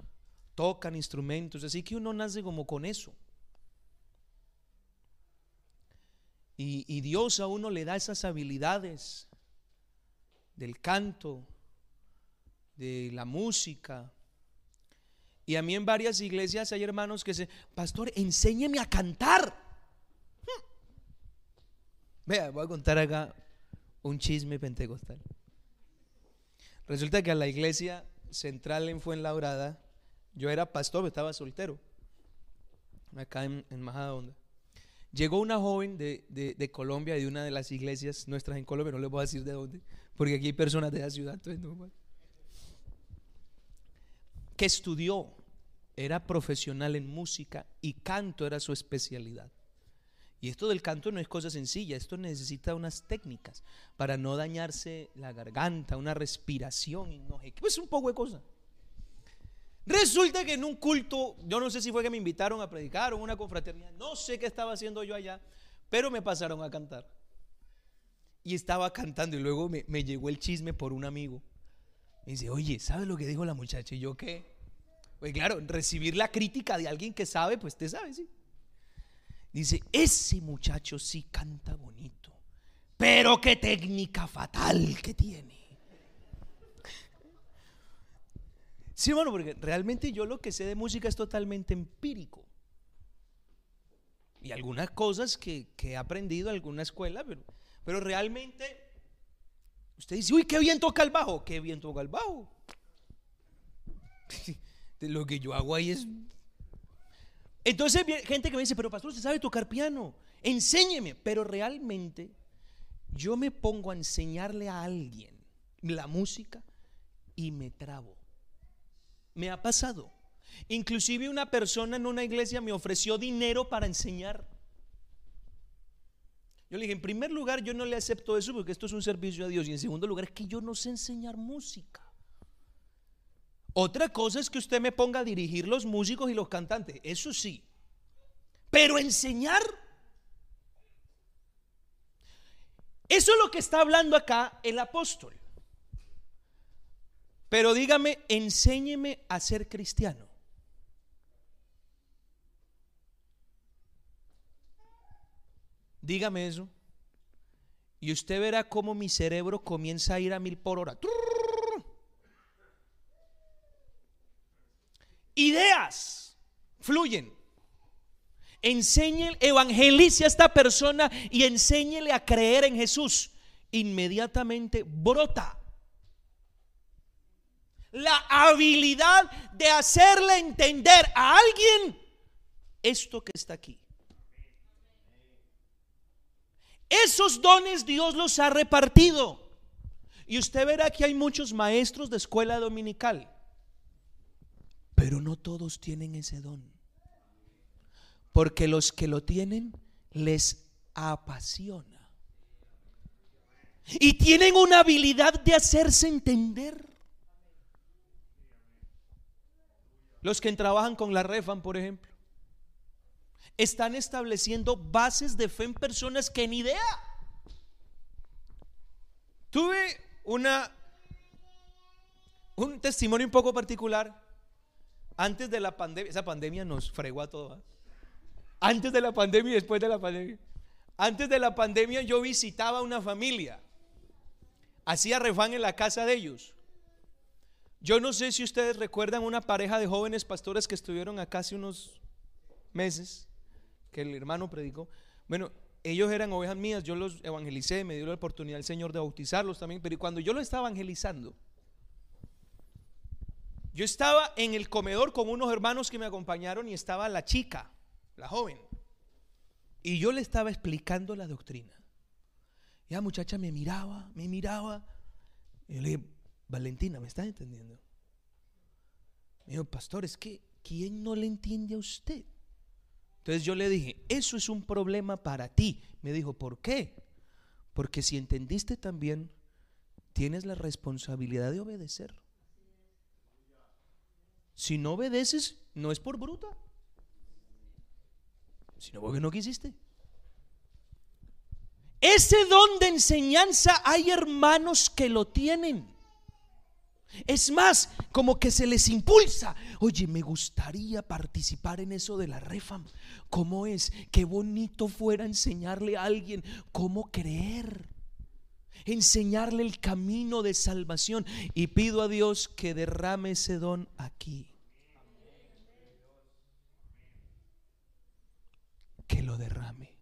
tocan instrumentos, así que uno nace como con eso. Y, Dios a uno le da esas habilidades del canto, de la música. Y a mí en varias iglesias hay hermanos que dicen, pastor, enséñeme a cantar. Hmm. Vea, voy a contar acá un chisme pentecostal. Resulta que a la iglesia central en Fuenlabrada, yo era pastor, estaba soltero, acá en, en Majadahonda. Llegó una joven de, de, Colombia, de una de las iglesias nuestras en Colombia, no les voy a decir de dónde, porque aquí hay personas de la ciudad, entonces no, que estudió, era profesional en música y canto era su especialidad. Y esto del canto no es cosa sencilla, esto necesita unas técnicas para no dañarse la garganta, una respiración, no pues un poco de cosas. Resulta que en un culto, yo no sé si fue que me invitaron a predicar o una confraternidad, no sé qué estaba haciendo yo allá, pero me pasaron a cantar. Y estaba cantando y luego me, llegó el chisme por un amigo. Me dice, oye, ¿sabes lo que dijo la muchacha? Y yo qué. Pues claro, recibir la crítica de alguien que sabe, pues te sabe, sí. Dice, ese muchacho sí canta bonito, pero qué técnica fatal que tiene. Sí, bueno, porque realmente yo lo que sé de música es totalmente empírico. Y algunas cosas que, he aprendido en alguna escuela, pero, pero realmente usted dice, uy, qué bien toca el bajo, qué bien toca el bajo. lo que yo hago ahí es... Entonces, gente que me dice, pero pastor, usted sabe tocar piano, enséñeme, pero realmente yo me pongo a enseñarle a alguien la música y me trabo. Me ha pasado. Inclusive una persona en una iglesia me ofreció dinero para enseñar. Yo le dije, en primer lugar, yo no le acepto eso porque esto es un servicio a Dios. Y en segundo lugar, es que yo no sé enseñar música. Otra cosa es que usted me ponga a dirigir los músicos y los cantantes. Eso sí. Pero enseñar. Eso es lo que está hablando acá el apóstol. Pero dígame, enséñeme a ser cristiano. Dígame eso. Y usted verá cómo mi cerebro comienza a ir a mil por hora. Ideas fluyen. Enséñele, evangelice a esta persona y enséñele a creer en Jesús. Inmediatamente brota la habilidad de hacerle entender a alguien esto que está aquí. Esos dones Dios los ha repartido. Y usted verá que hay muchos maestros de escuela dominical. Pero no todos tienen ese don. Porque los que lo tienen les apasiona. Y tienen una habilidad de hacerse entender. Los que trabajan con la Refan, por ejemplo, están estableciendo bases de fe en personas que ni idea. Tuve una un testimonio un poco particular antes de la pandemia. Esa pandemia nos fregó a todos. ¿ah? Antes de la pandemia y después de la pandemia. Antes de la pandemia yo visitaba una familia. Hacía refán en la casa de ellos. Yo no sé si ustedes recuerdan una pareja de jóvenes pastores que estuvieron acá hace unos meses, que el hermano predicó. Bueno, ellos eran ovejas mías, yo los evangelicé, me dio la oportunidad el Señor de bautizarlos también, pero cuando yo los estaba evangelizando, Yo estaba en el comedor con unos hermanos que me acompañaron y estaba la chica, la joven. Y yo le estaba explicando la doctrina. Y la muchacha me miraba, me miraba. Y le dije, Valentina, ¿me estás entendiendo? Me dijo, pastor, es que ¿quién no le entiende a usted? Entonces yo le dije, eso es un problema para ti. Me dijo, ¿por qué? Porque si entendiste también, tienes la responsabilidad de obedecer. Si no obedeces, no es por bruta, sino porque no quisiste. Ese don de enseñanza hay hermanos que lo tienen. Es más, como que se les impulsa. Oye, me gustaría participar en eso de la refam. ¿Cómo es? Qué bonito fuera enseñarle a alguien cómo creer. Enseñarle el camino de salvación. Y pido a Dios que derrame ese don aquí. Que lo derrame.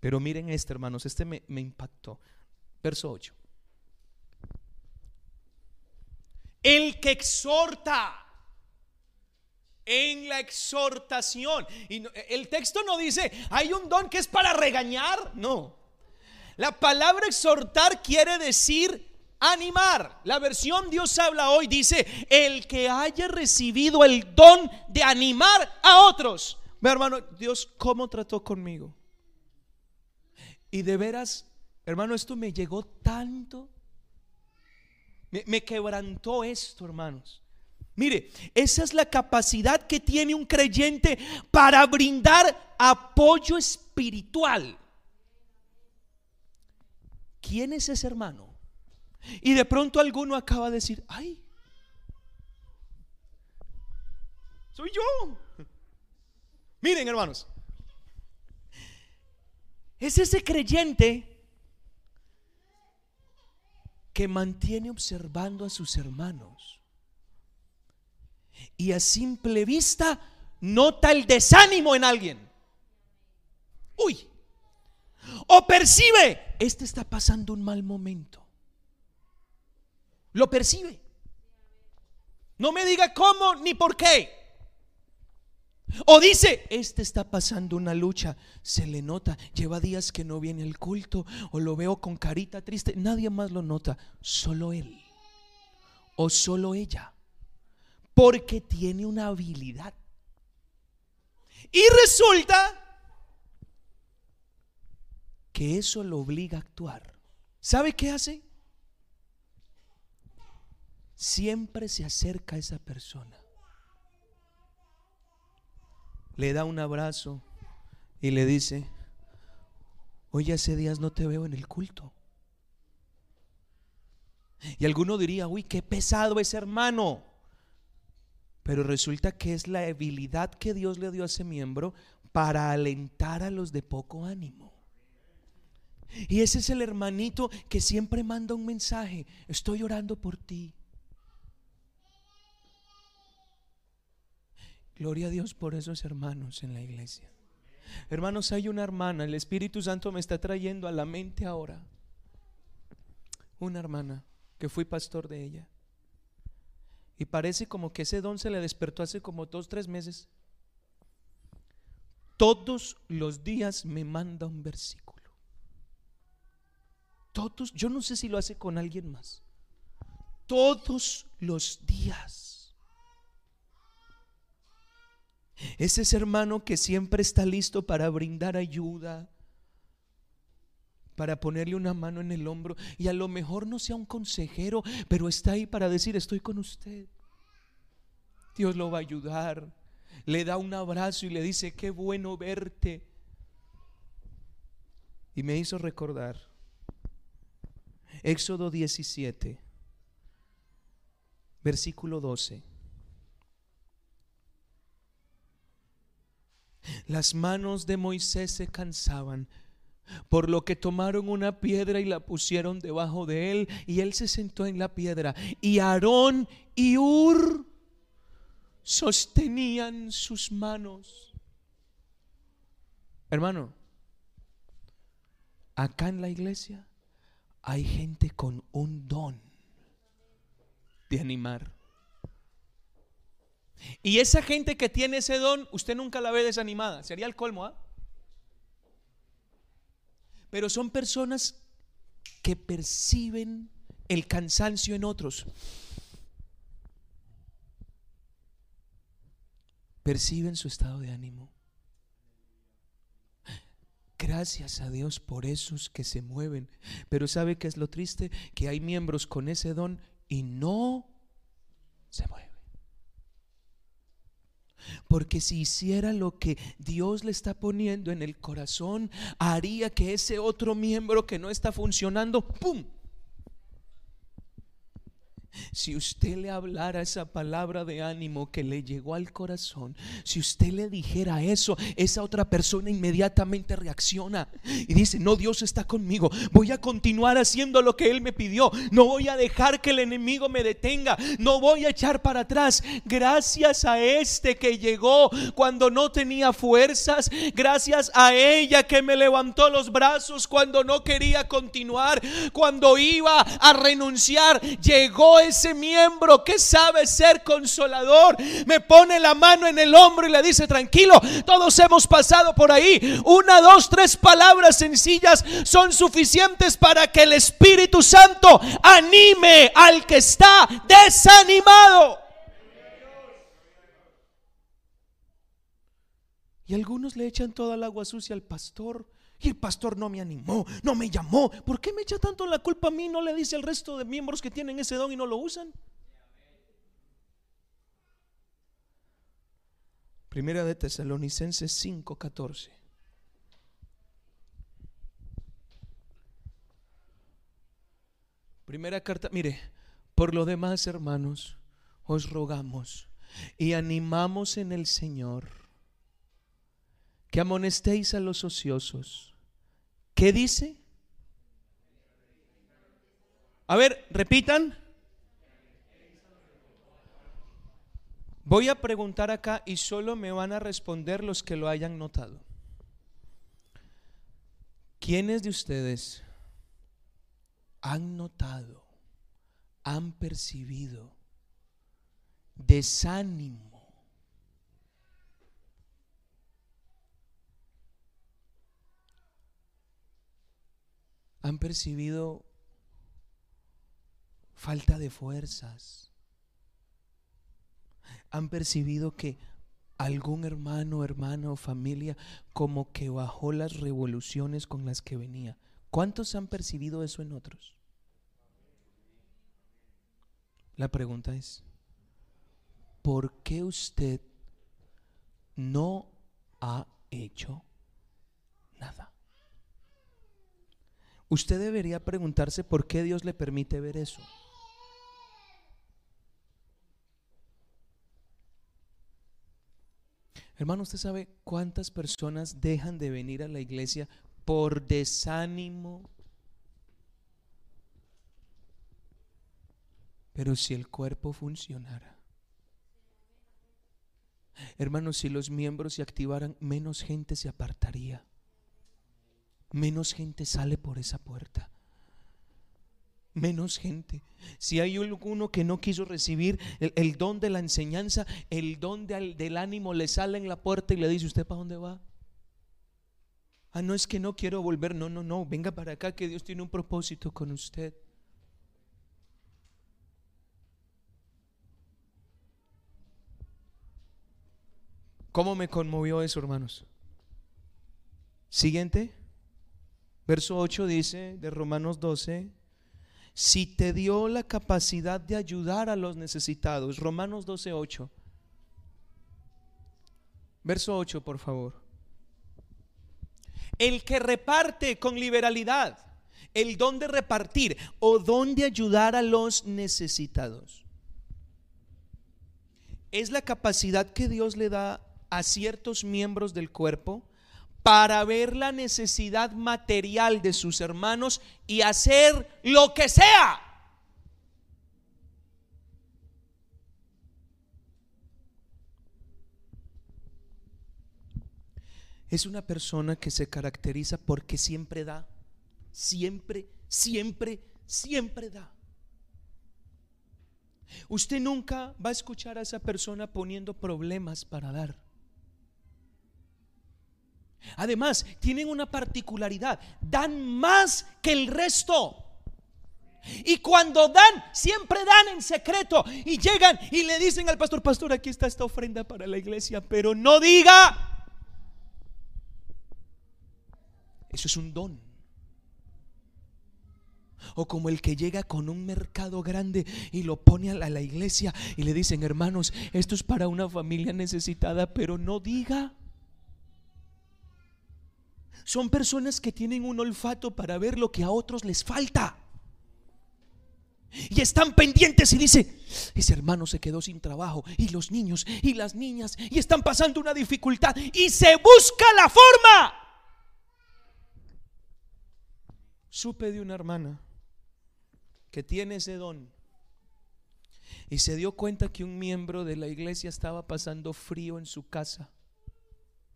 Pero miren este, hermanos, este me, me impactó. Verso 8. El que exhorta en la exhortación. Y el texto no dice, hay un don que es para regañar. No. La palabra exhortar quiere decir animar. La versión Dios habla hoy dice, el que haya recibido el don de animar a otros. Ve hermano, Dios, ¿cómo trató conmigo? Y de veras, hermano, esto me llegó tanto me, quebrantó esto, hermanos. Mire, esa es la capacidad que tiene un creyente para brindar apoyo espiritual. ¿Quién es ese hermano? Y de pronto alguno acaba de decir, ay, soy yo. Miren, hermanos, es ese creyente que mantiene observando a sus hermanos y a simple vista nota el desánimo en alguien. Uy, o percibe, este está pasando un mal momento. Lo percibe. No me diga cómo ni por qué. O dice, este está pasando una lucha, se le nota, lleva días que no viene al culto, o lo veo con carita triste, nadie más lo nota, solo él, o solo ella, porque tiene una habilidad. Y resulta que eso lo obliga a actuar. ¿Sabe qué hace? Siempre se acerca a esa persona le da un abrazo y le dice, hoy hace días no te veo en el culto. Y alguno diría, uy, qué pesado ese hermano. Pero resulta que es la habilidad que Dios le dio a ese miembro para alentar a los de poco ánimo. Y ese es el hermanito que siempre manda un mensaje, estoy orando por ti. Gloria a Dios por esos hermanos en la iglesia. Hermanos, hay una hermana, el Espíritu Santo me está trayendo a la mente ahora. Una hermana que fui pastor de ella. Y parece como que ese don se le despertó hace como dos, tres meses. Todos los días me manda un versículo. Todos, yo no sé si lo hace con alguien más. Todos los días. Es ese hermano que siempre está listo para brindar ayuda, para ponerle una mano en el hombro y a lo mejor no sea un consejero, pero está ahí para decir, estoy con usted. Dios lo va a ayudar. Le da un abrazo y le dice, qué bueno verte. Y me hizo recordar Éxodo 17, versículo 12. Las manos de Moisés se cansaban, por lo que tomaron una piedra y la pusieron debajo de él, y él se sentó en la piedra. Y Aarón y Ur sostenían sus manos. Hermano, acá en la iglesia hay gente con un don de animar. Y esa gente que tiene ese don, usted nunca la ve desanimada. Sería el colmo, ¿ah? Pero son personas que perciben el cansancio en otros. Perciben su estado de ánimo. Gracias a Dios por esos que se mueven. Pero ¿sabe qué es lo triste? Que hay miembros con ese don y no se mueven. Porque si hiciera lo que Dios le está poniendo en el corazón, haría que ese otro miembro que no está funcionando, ¡pum! Si usted le hablara esa palabra de ánimo que le llegó al corazón, si usted le dijera eso, esa otra persona inmediatamente reacciona y dice, no, Dios está conmigo, voy a continuar haciendo lo que Él me pidió, no voy a dejar que el enemigo me detenga, no voy a echar para atrás. Gracias a este que llegó cuando no tenía fuerzas, gracias a ella que me levantó los brazos cuando no quería continuar, cuando iba a renunciar, llegó ese miembro que sabe ser consolador, me pone la mano en el hombro y le dice, tranquilo, todos hemos pasado por ahí. Una, dos, tres palabras sencillas son suficientes para que el Espíritu Santo anime al que está desanimado. Y algunos le echan toda el agua sucia al pastor. Y el pastor no me animó, no me llamó. ¿Por qué me echa tanto la culpa a mí? No le dice al resto de miembros que tienen ese don y no lo usan. Primera de Tesalonicenses 5:14. Primera carta, mire, por lo demás, hermanos, os rogamos y animamos en el Señor que amonestéis a los ociosos ¿Qué dice? A ver, repitan. Voy a preguntar acá y solo me van a responder los que lo hayan notado. ¿Quiénes de ustedes han notado, han percibido desánimo han percibido falta de fuerzas. Han percibido que algún hermano, hermana o familia como que bajó las revoluciones con las que venía. ¿Cuántos han percibido eso en otros? La pregunta es, ¿por qué usted no ha hecho nada? Usted debería preguntarse por qué Dios le permite ver eso. Hermano, ¿usted sabe cuántas personas dejan de venir a la iglesia por desánimo? Pero si el cuerpo funcionara, hermano, si los miembros se activaran, menos gente se apartaría menos gente sale por esa puerta. Menos gente. Si hay alguno que no quiso recibir el, don de la enseñanza, el don del ánimo le sale en la puerta y le dice, ¿usted para dónde va? Ah, no es que no quiero volver, no, no, no, venga para acá que Dios tiene un propósito con usted. ¿Cómo me conmovió eso, hermanos? Siguiente. Verso 8 dice de Romanos 12, si te dio la capacidad de ayudar a los necesitados. Romanos 12, 8. Verso 8, por favor. El que reparte con liberalidad, el don de repartir o don de ayudar a los necesitados. Es la capacidad que Dios le da a ciertos miembros del cuerpo para ver la necesidad material de sus hermanos y hacer lo que sea. Es una persona que se caracteriza porque siempre da, siempre, siempre, siempre da. Usted nunca va a escuchar a esa persona poniendo problemas para dar. Además, tienen una particularidad, dan más que el resto. Y cuando dan, siempre dan en secreto. Y llegan y le dicen al pastor, pastor, aquí está esta ofrenda para la iglesia, pero no diga. Eso es un don. O como el que llega con un mercado grande y lo pone a la, la, iglesia y le dicen, hermanos, esto es para una familia necesitada, pero no diga. Son personas que tienen un olfato para ver lo que a otros les falta. Y están pendientes y dice, ese hermano se quedó sin trabajo y los niños y las niñas y están pasando una dificultad y se busca la forma. Supe de una hermana que tiene ese don y se dio cuenta que un miembro de la iglesia estaba pasando frío en su casa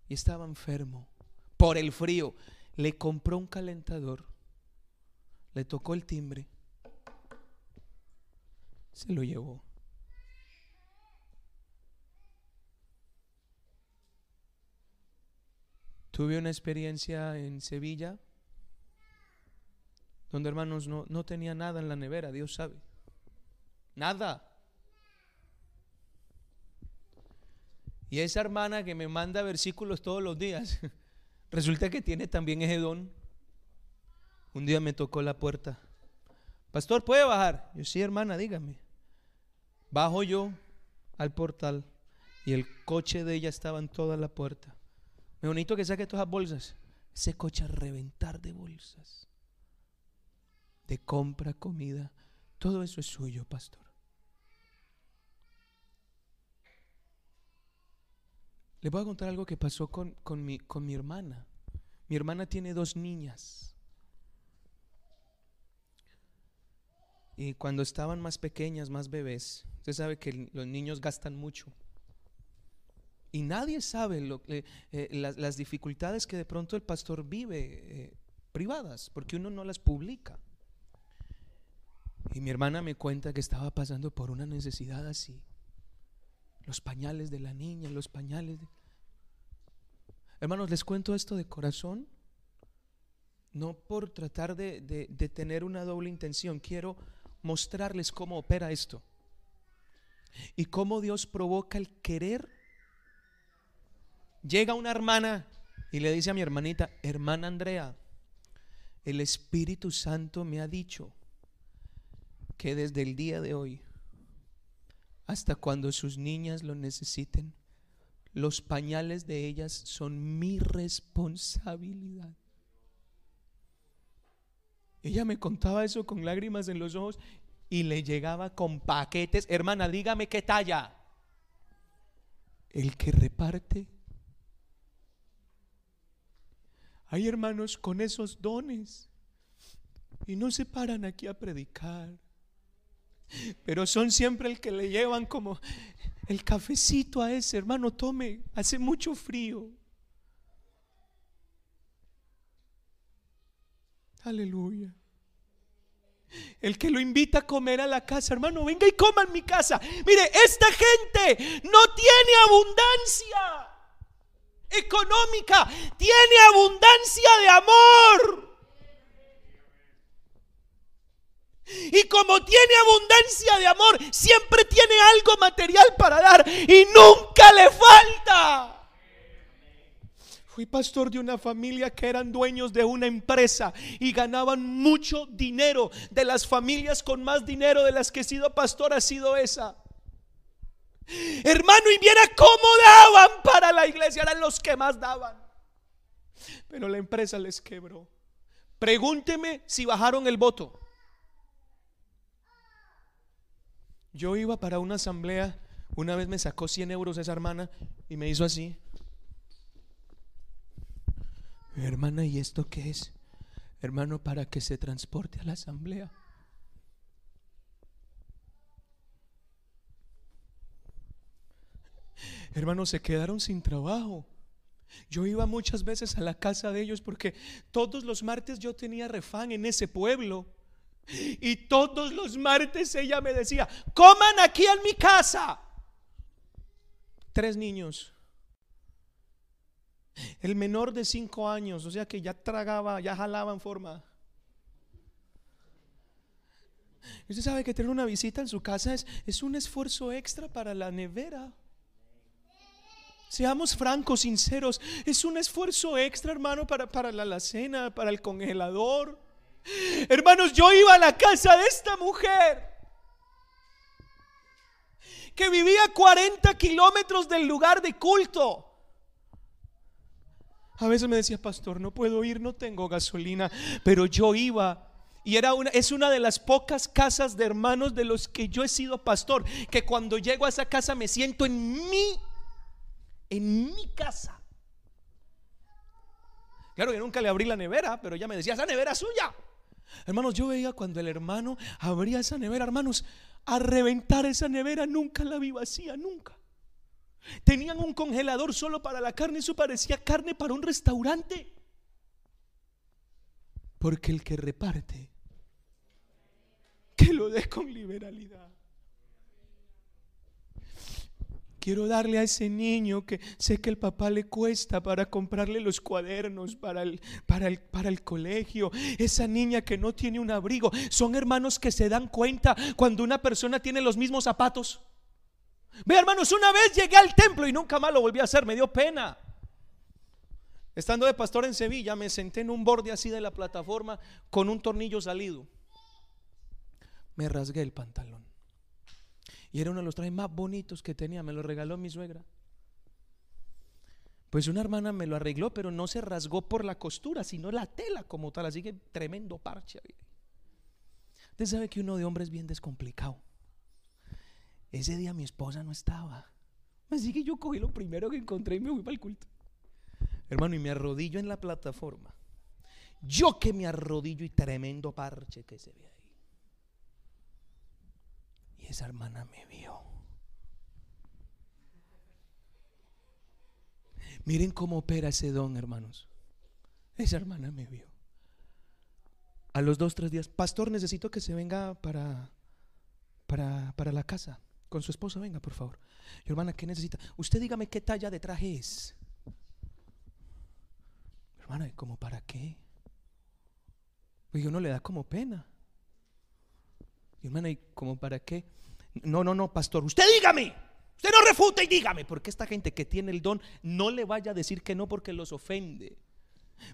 y estaba enfermo por el frío. Le compró un calentador, le tocó el timbre se lo llevó. Tuve una experiencia en Sevilla donde hermanos no, no tenía nada en la nevera, Dios sabe. Nada. Y esa hermana que me manda versículos todos los días, resulta que tiene también ese don. Un día me tocó la puerta. Pastor, ¿puede bajar? Yo sí, hermana, dígame. Bajo yo al portal y el coche de ella estaba en toda la puerta. Me bonito que saque todas las bolsas. Ese coche a reventar de bolsas. De compra, comida. Todo eso es suyo, pastor. Le voy a contar algo que pasó con, con, mi, con mi hermana. Mi hermana tiene dos niñas. Y cuando estaban más pequeñas, más bebés, usted sabe que los niños gastan mucho. Y nadie sabe lo, eh, las, las, dificultades que de pronto el pastor vive eh, privadas, porque uno no las publica. Y mi hermana me cuenta que estaba pasando por una necesidad así. Los pañales de la niña, los pañales de... Hermanos, les cuento esto de corazón, no por tratar de, de, de tener una doble intención. Quiero mostrarles cómo opera esto y cómo Dios provoca el querer. Llega una hermana y le dice a mi hermanita, hermana Andrea, el Espíritu Santo me ha dicho que desde el día de hoy hasta cuando sus niñas lo necesiten, los pañales de ellas son mi responsabilidad. Ella me contaba eso con lágrimas en los ojos y le llegaba con paquetes. Hermana, dígame qué talla. El que reparte. Hay hermanos con esos dones y no se paran aquí a predicar. Pero son siempre el que le llevan como el cafecito a ese hermano, tome, hace mucho frío. Aleluya. El que lo invita a comer a la casa, hermano, venga y coma en mi casa. Mire, esta gente no tiene abundancia económica, tiene abundancia de amor. Y como tiene abundancia de amor, siempre tiene algo material para dar y nunca le falta. Fui pastor de una familia que eran dueños de una empresa y ganaban mucho dinero. De las familias con más dinero de las que he sido pastor ha sido esa. Hermano, y viera cómo daban para la iglesia, eran los que más daban. Pero la empresa les quebró. Pregúnteme si bajaron el voto. Yo iba para una asamblea, una vez me sacó 100 euros esa hermana y me hizo así. Hermana, ¿y esto qué es? Hermano, para que se transporte a la asamblea. Hermanos, se quedaron sin trabajo. Yo iba muchas veces a la casa de ellos porque todos los martes yo tenía refán en ese pueblo. Y todos los martes ella me decía, coman aquí en mi casa. Tres niños. El menor de cinco años, o sea que ya tragaba, ya jalaba en forma. Usted sabe que tener una visita en su casa es, es un esfuerzo extra para la nevera. Seamos francos, sinceros. Es un esfuerzo extra, hermano, para, para la alacena, para el congelador. Hermanos, yo iba a la casa de esta mujer que vivía 40 kilómetros del lugar de culto. A veces me decía, pastor, no puedo ir, no tengo gasolina, pero yo iba. Y era una, es una de las pocas casas de hermanos de los que yo he sido pastor, que cuando llego a esa casa me siento en mi, en mi casa. Claro que nunca le abrí la nevera, pero ya me decía, esa nevera es suya. Hermanos, yo veía cuando el hermano abría esa nevera, hermanos, a reventar esa nevera, nunca la vi vacía, nunca. Tenían un congelador solo para la carne, eso parecía carne para un restaurante. Porque el que reparte, que lo dé con liberalidad. Quiero darle a ese niño que sé que el papá le cuesta para comprarle los cuadernos para el, para el, para el colegio. Esa niña que no tiene un abrigo. Son hermanos que se dan cuenta cuando una persona tiene los mismos zapatos. Ve hermanos, una vez llegué al templo y nunca más lo volví a hacer. Me dio pena. Estando de pastor en Sevilla, me senté en un borde así de la plataforma con un tornillo salido. Me rasgué el pantalón. Y era uno de los trajes más bonitos que tenía, me lo regaló mi suegra. Pues una hermana me lo arregló, pero no se rasgó por la costura, sino la tela como tal. Así que tremendo parche. Usted sabe que uno de hombres bien descomplicado. Ese día mi esposa no estaba. Así que yo cogí lo primero que encontré y me fui para el culto. Hermano, y me arrodillo en la plataforma. Yo que me arrodillo y tremendo parche que se ve. Esa hermana me vio. Miren cómo opera ese don, hermanos. Esa hermana me vio. A los dos, tres días, pastor, necesito que se venga para, para, para la casa. Con su esposa, venga, por favor. hermana, ¿qué necesita? Usted dígame qué talla de traje es. Hermana, ¿cómo para qué? Pues uno le da como pena. Y hermana, ¿y como para qué? No, no, no, pastor, usted dígame. Usted no refuta y dígame, porque esta gente que tiene el don no le vaya a decir que no porque los ofende.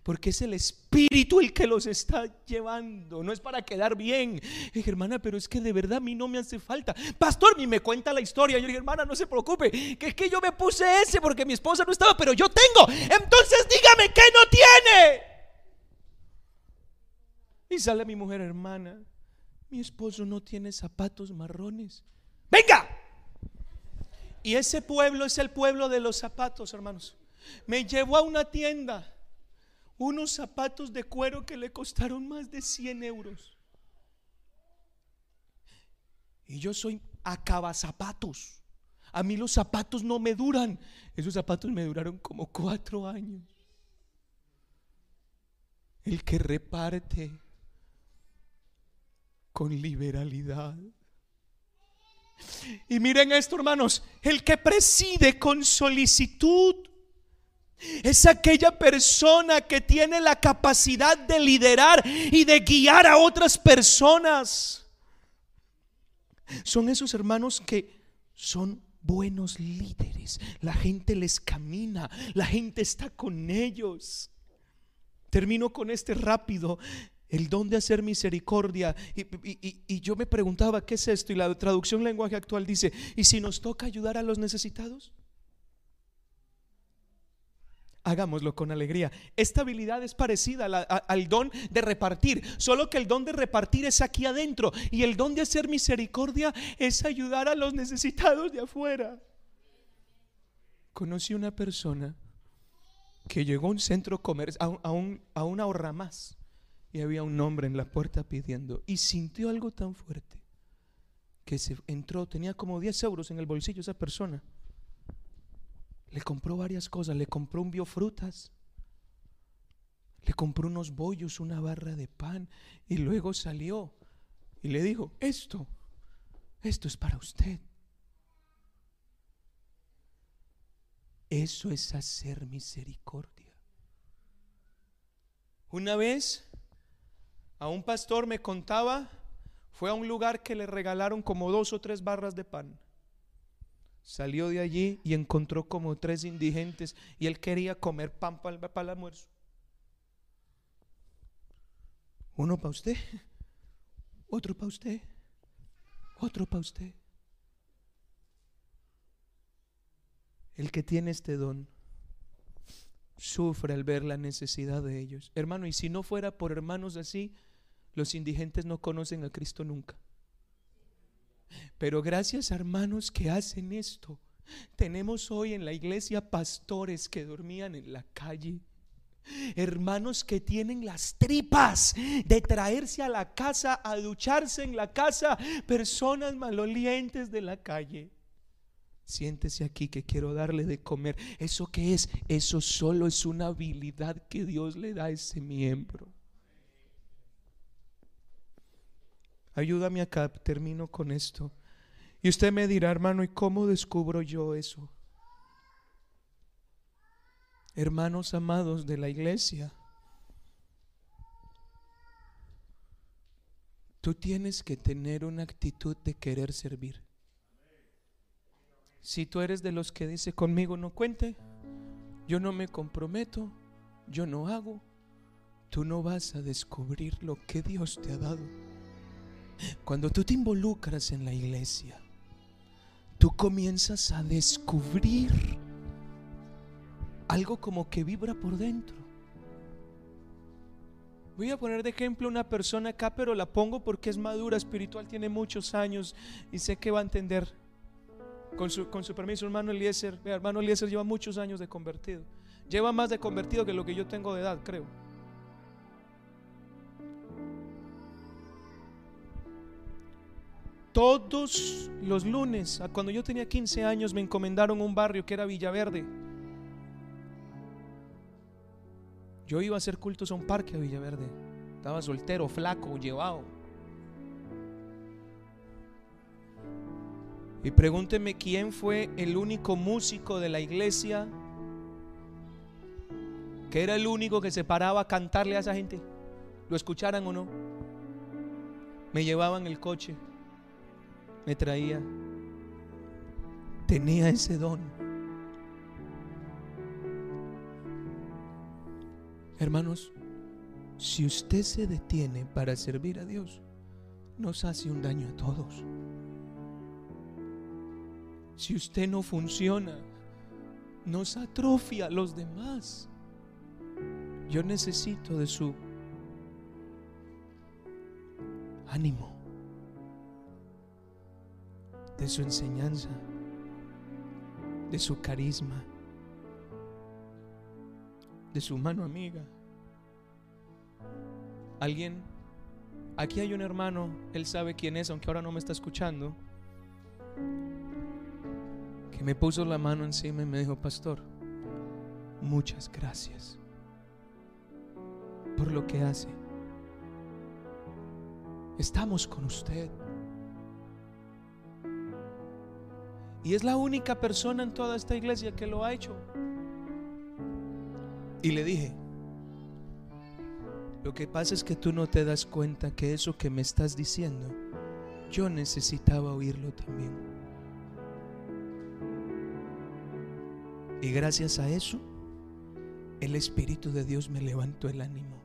Porque es el Espíritu el que los está llevando. No es para quedar bien. dije, hermana, pero es que de verdad a mí no me hace falta. Pastor, ni me cuenta la historia. Yo dije, hermana, no se preocupe. Que es que yo me puse ese porque mi esposa no estaba, pero yo tengo. Entonces dígame que no tiene. Y sale mi mujer, hermana. Mi esposo no tiene zapatos marrones. Venga. Y ese pueblo es el pueblo de los zapatos, hermanos. Me llevó a una tienda unos zapatos de cuero que le costaron más de 100 euros. Y yo soy zapatos. A mí los zapatos no me duran. Esos zapatos me duraron como cuatro años. El que reparte con liberalidad. Y miren esto, hermanos, el que preside con solicitud es aquella persona que tiene la capacidad de liderar y de guiar a otras personas. Son esos hermanos que son buenos líderes. La gente les camina, la gente está con ellos. Termino con este rápido el don de hacer misericordia. Y, yo me preguntaba, ¿qué es esto? Y la traducción lenguaje actual dice, ¿y si nos toca ayudar a los necesitados? Hagámoslo con alegría. Esta habilidad es parecida al don de repartir, solo que el don de repartir es aquí adentro y el don de hacer misericordia es ayudar a los necesitados de afuera. Conocí una persona que llegó a un centro comercial, a, un, a una ahorra más y había un hombre en la puerta pidiendo y sintió algo tan fuerte que se entró, tenía como 10 euros en el bolsillo esa persona. Le compró varias cosas, le compró un biofrutas, le compró unos bollos, una barra de pan y luego salió y le dijo, esto, esto es para usted. Eso es hacer misericordia. Una vez a un pastor me contaba, fue a un lugar que le regalaron como dos o tres barras de pan. Salió de allí y encontró como tres indigentes y él quería comer pan para el almuerzo. Uno para usted, otro para usted, otro para usted. El que tiene este don sufre al ver la necesidad de ellos. Hermano, y si no fuera por hermanos así, los indigentes no conocen a Cristo nunca. Pero gracias hermanos que hacen esto, tenemos hoy en la iglesia pastores que dormían en la calle. Hermanos que tienen las tripas de traerse a la casa, a ducharse en la casa, personas malolientes de la calle. Siéntese aquí que quiero darle de comer. ¿Eso qué es? Eso solo es una habilidad que Dios le da a ese miembro. Ayúdame acá, termino con esto. Y usted me dirá, hermano, ¿y cómo descubro yo eso? Hermanos amados de la iglesia, tú tienes que tener una actitud de querer servir. Si tú eres de los que dice conmigo no cuente, yo no me comprometo, yo no hago, tú no vas a descubrir lo que Dios te ha dado. Cuando tú te involucras en la iglesia, tú comienzas a descubrir algo como que vibra por dentro. Voy a poner de ejemplo una persona acá, pero la pongo porque es madura espiritual, tiene muchos años y sé que va a entender. Con su, con su permiso, hermano Eliezer, hermano Eliezer lleva muchos años de convertido. Lleva más de convertido que lo que yo tengo de edad, creo. Todos los lunes, cuando yo tenía 15 años, me encomendaron un barrio que era Villaverde. Yo iba a hacer cultos a un parque a Villaverde. Estaba soltero, flaco, llevado. Y pregúnteme quién fue el único músico de la iglesia que era el único que se paraba a cantarle a esa gente. Lo escucharan o no. Me llevaban el coche me traía. Tenía ese don. Hermanos, si usted se detiene para servir a Dios, nos hace un daño a todos. Si usted no funciona, nos atrofia a los demás. Yo necesito de su ánimo de su enseñanza, de su carisma, de su mano amiga. Alguien, aquí hay un hermano, él sabe quién es, aunque ahora no me está escuchando, que me puso la mano encima y me dijo, pastor, muchas gracias por lo que hace. Estamos con usted. Y es la única persona en toda esta iglesia que lo ha hecho. Y le dije, lo que pasa es que tú no te das cuenta que eso que me estás diciendo, yo necesitaba oírlo también. Y gracias a eso, el Espíritu de Dios me levantó el ánimo.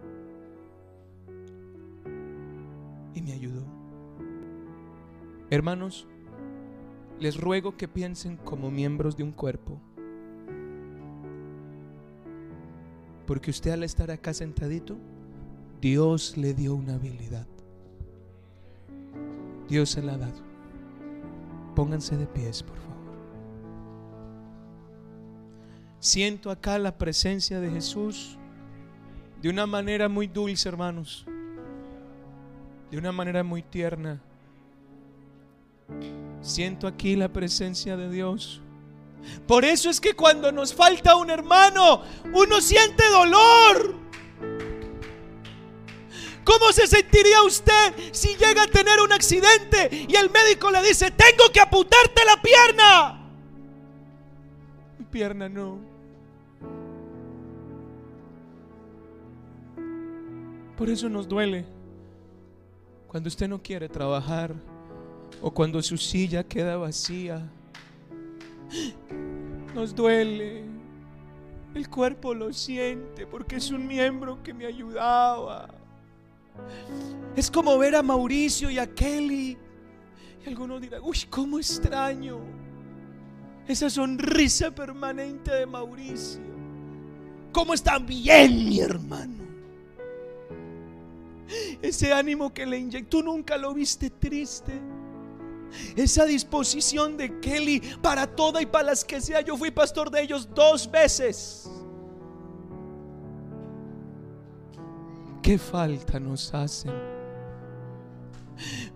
Y me ayudó. Hermanos, les ruego que piensen como miembros de un cuerpo. Porque usted al estar acá sentadito, Dios le dio una habilidad. Dios se la ha dado. Pónganse de pies, por favor. Siento acá la presencia de Jesús de una manera muy dulce, hermanos. De una manera muy tierna. Siento aquí la presencia de Dios. Por eso es que cuando nos falta un hermano, uno siente dolor. ¿Cómo se sentiría usted si llega a tener un accidente y el médico le dice, tengo que apuntarte la pierna? Mi pierna no. Por eso nos duele cuando usted no quiere trabajar o cuando su silla queda vacía. Nos duele. El cuerpo lo siente porque es un miembro que me ayudaba. Es como ver a Mauricio y a Kelly. Y algunos dirán, uy, cómo extraño esa sonrisa permanente de Mauricio. ¿Cómo está bien mi hermano? Ese ánimo que le inyectó, nunca lo viste triste. Esa disposición de Kelly para toda y para las que sea. Yo fui pastor de ellos dos veces. ¿Qué falta nos hacen?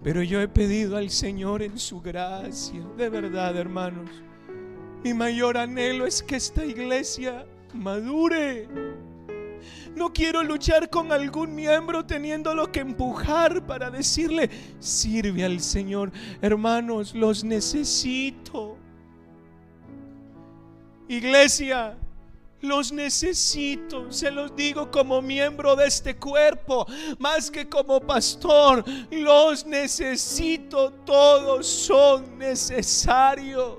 Pero yo he pedido al Señor en su gracia, de verdad hermanos, mi mayor anhelo es que esta iglesia madure no quiero luchar con algún miembro teniéndolo que empujar para decirle, sirve al Señor. Hermanos, los necesito. Iglesia, los necesito, se los digo como miembro de este cuerpo, más que como pastor. Los necesito, todos son necesarios.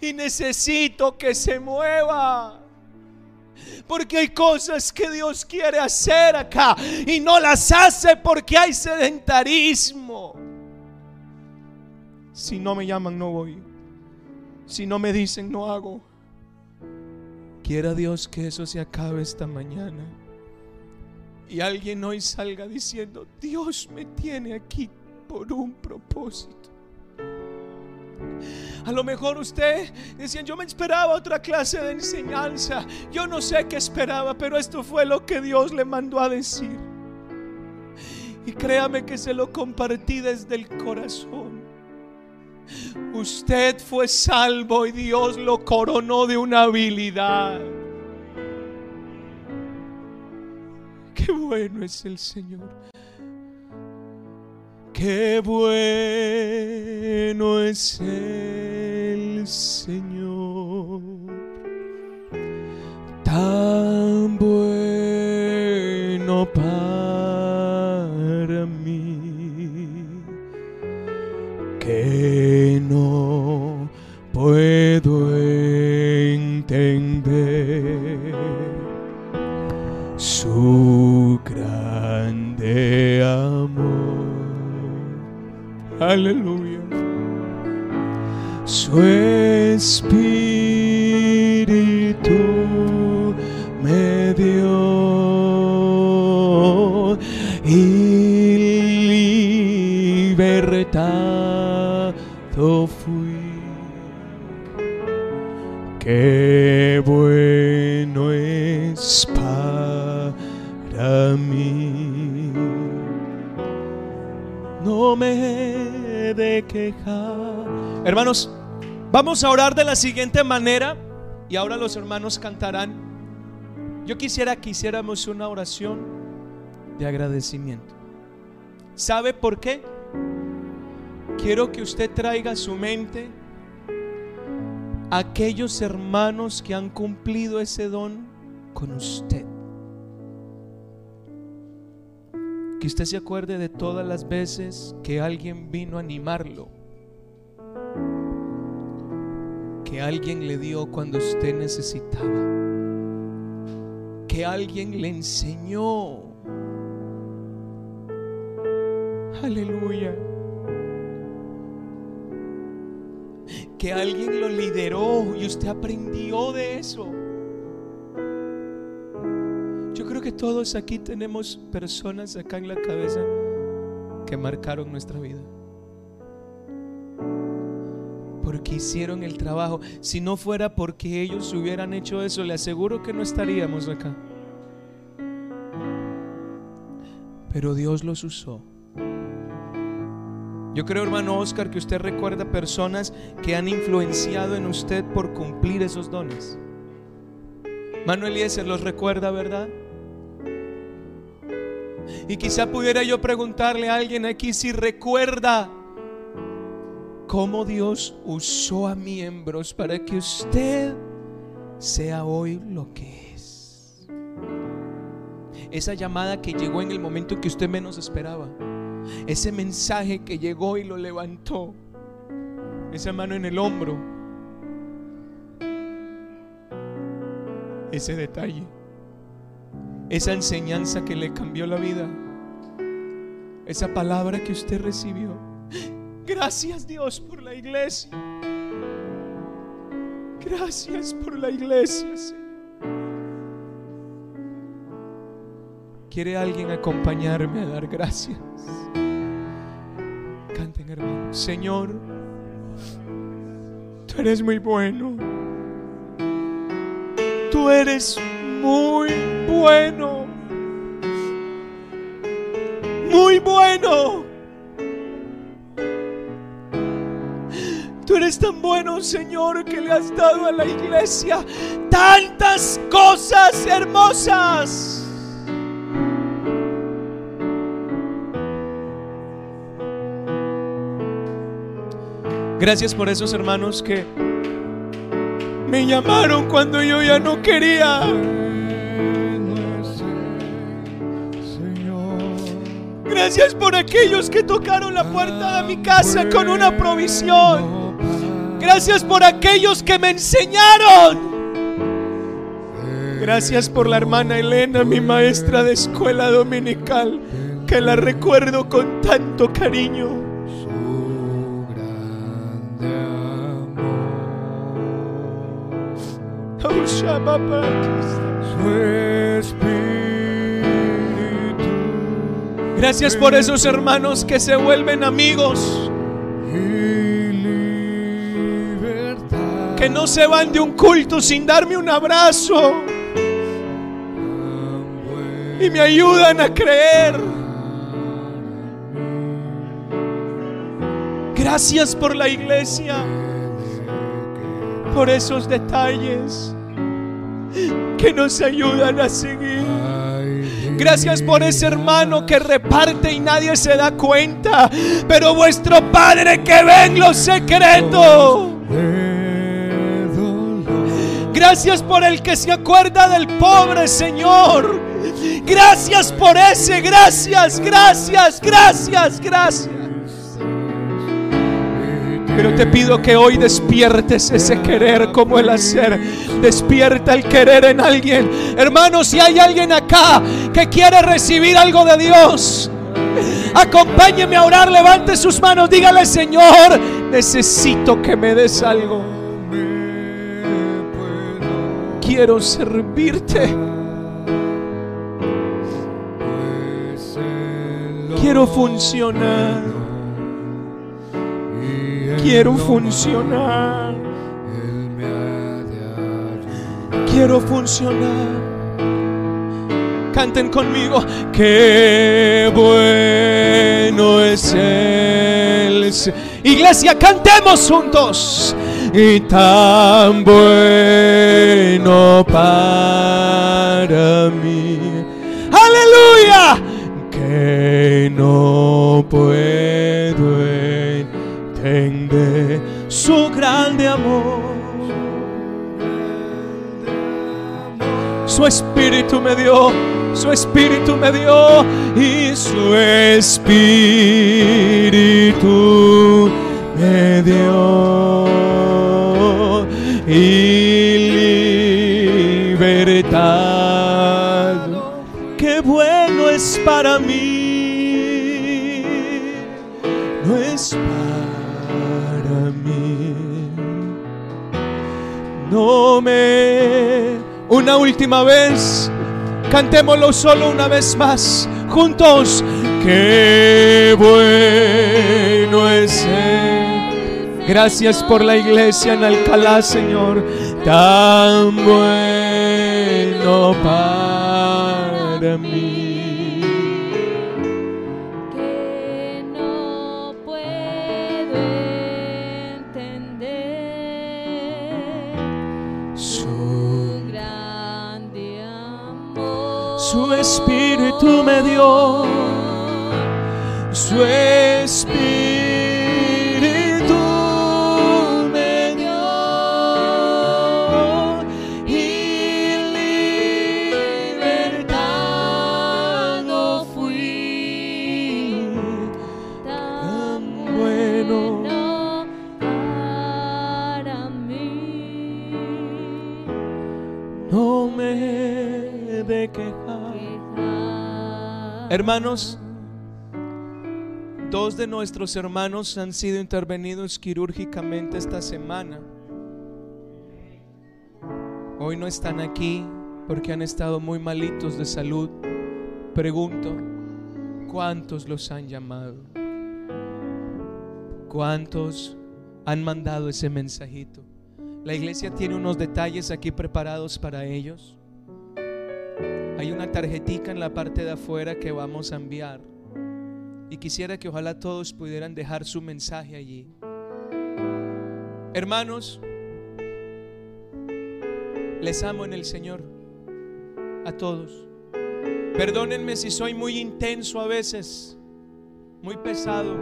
Y necesito que se mueva. Porque hay cosas que Dios quiere hacer acá y no las hace porque hay sedentarismo. Si no me llaman, no voy. Si no me dicen, no hago. Quiera Dios que eso se acabe esta mañana. Y alguien hoy salga diciendo, Dios me tiene aquí por un propósito. A lo mejor usted decía, yo me esperaba otra clase de enseñanza. Yo no sé qué esperaba, pero esto fue lo que Dios le mandó a decir. Y créame que se lo compartí desde el corazón. Usted fue salvo y Dios lo coronó de una habilidad. Qué bueno es el Señor. Qué bueno es el Señor, tan bueno para mí, que no puedo entender su grande. Aleluya. Su espíritu me dio y libertado fui. Qué bueno Me de quejar. Hermanos, vamos a orar de la siguiente manera y ahora los hermanos cantarán. Yo quisiera que hiciéramos una oración de agradecimiento. ¿Sabe por qué? Quiero que usted traiga a su mente aquellos hermanos que han cumplido ese don con usted. Que usted se acuerde de todas las veces que alguien vino a animarlo. Que alguien le dio cuando usted necesitaba. Que alguien le enseñó. Aleluya. Que alguien lo lideró y usted aprendió de eso todos aquí tenemos personas acá en la cabeza que marcaron nuestra vida. Porque hicieron el trabajo. Si no fuera porque ellos hubieran hecho eso, le aseguro que no estaríamos acá. Pero Dios los usó. Yo creo, hermano Oscar, que usted recuerda personas que han influenciado en usted por cumplir esos dones. Manuel Eliezer los recuerda, ¿verdad? Y quizá pudiera yo preguntarle a alguien aquí si recuerda cómo Dios usó a miembros para que usted sea hoy lo que es. Esa llamada que llegó en el momento que usted menos esperaba. Ese mensaje que llegó y lo levantó. Esa mano en el hombro. Ese detalle. Esa enseñanza que le cambió la vida. Esa palabra que usted recibió. Gracias Dios por la iglesia. Gracias por la iglesia, Señor. ¿Quiere alguien acompañarme a dar gracias? Canten, hermanos. Señor, tú eres muy bueno. Tú eres muy bueno. Muy bueno. Tú eres tan bueno, Señor, que le has dado a la iglesia tantas cosas hermosas. Gracias por esos hermanos que me llamaron cuando yo ya no quería. Gracias por aquellos que tocaron la puerta de mi casa con una provisión. Gracias por aquellos que me enseñaron. Gracias por la hermana Elena, mi maestra de escuela dominical, que la recuerdo con tanto cariño. Su espíritu. Gracias por esos hermanos que se vuelven amigos. Que no se van de un culto sin darme un abrazo. Y me ayudan a creer. Gracias por la iglesia. Por esos detalles que nos ayudan a seguir. Gracias por ese hermano que reparte y nadie se da cuenta. Pero vuestro Padre que ve en lo secreto. Gracias por el que se acuerda del pobre Señor. Gracias por ese. Gracias, gracias, gracias, gracias. Pero te pido que hoy despiertes ese querer como el hacer. Despierta el querer en alguien. Hermanos, si hay alguien acá que quiere recibir algo de Dios, acompáñeme a orar, levante sus manos, dígale Señor, necesito que me des algo. Quiero servirte. Quiero funcionar quiero funcionar. Quiero funcionar. Canten conmigo. Qué bueno es el Iglesia, cantemos juntos. Y tan bueno para mí. Aleluya. Que no puedo su grande amor. Su espíritu me dio, su espíritu me dio y su espíritu me dio y libertad. Qué bueno es para mí, una última vez. Cantémoslo solo una vez más. Juntos. Qué bueno es Él. Gracias por la iglesia en Alcalá, Señor. Tan bueno para mí. Espíritu me dio. Su espíritu Hermanos, dos de nuestros hermanos han sido intervenidos quirúrgicamente esta semana. Hoy no están aquí porque han estado muy malitos de salud. Pregunto, ¿cuántos los han llamado? ¿Cuántos han mandado ese mensajito? La iglesia tiene unos detalles aquí preparados para ellos. Hay una tarjetica en la parte de afuera que vamos a enviar. Y quisiera que ojalá todos pudieran dejar su mensaje allí. Hermanos, les amo en el Señor. A todos. Perdónenme si soy muy intenso a veces, muy pesado.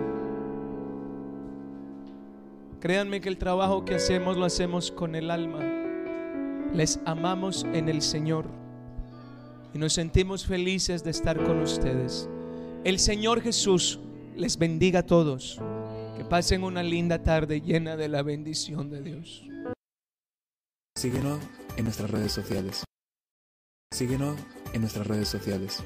Créanme que el trabajo que hacemos lo hacemos con el alma. Les amamos en el Señor y nos sentimos felices de estar con ustedes. El Señor Jesús les bendiga a todos. Que pasen una linda tarde llena de la bendición de Dios. Síguenos en nuestras redes sociales. Síguenos en nuestras redes sociales.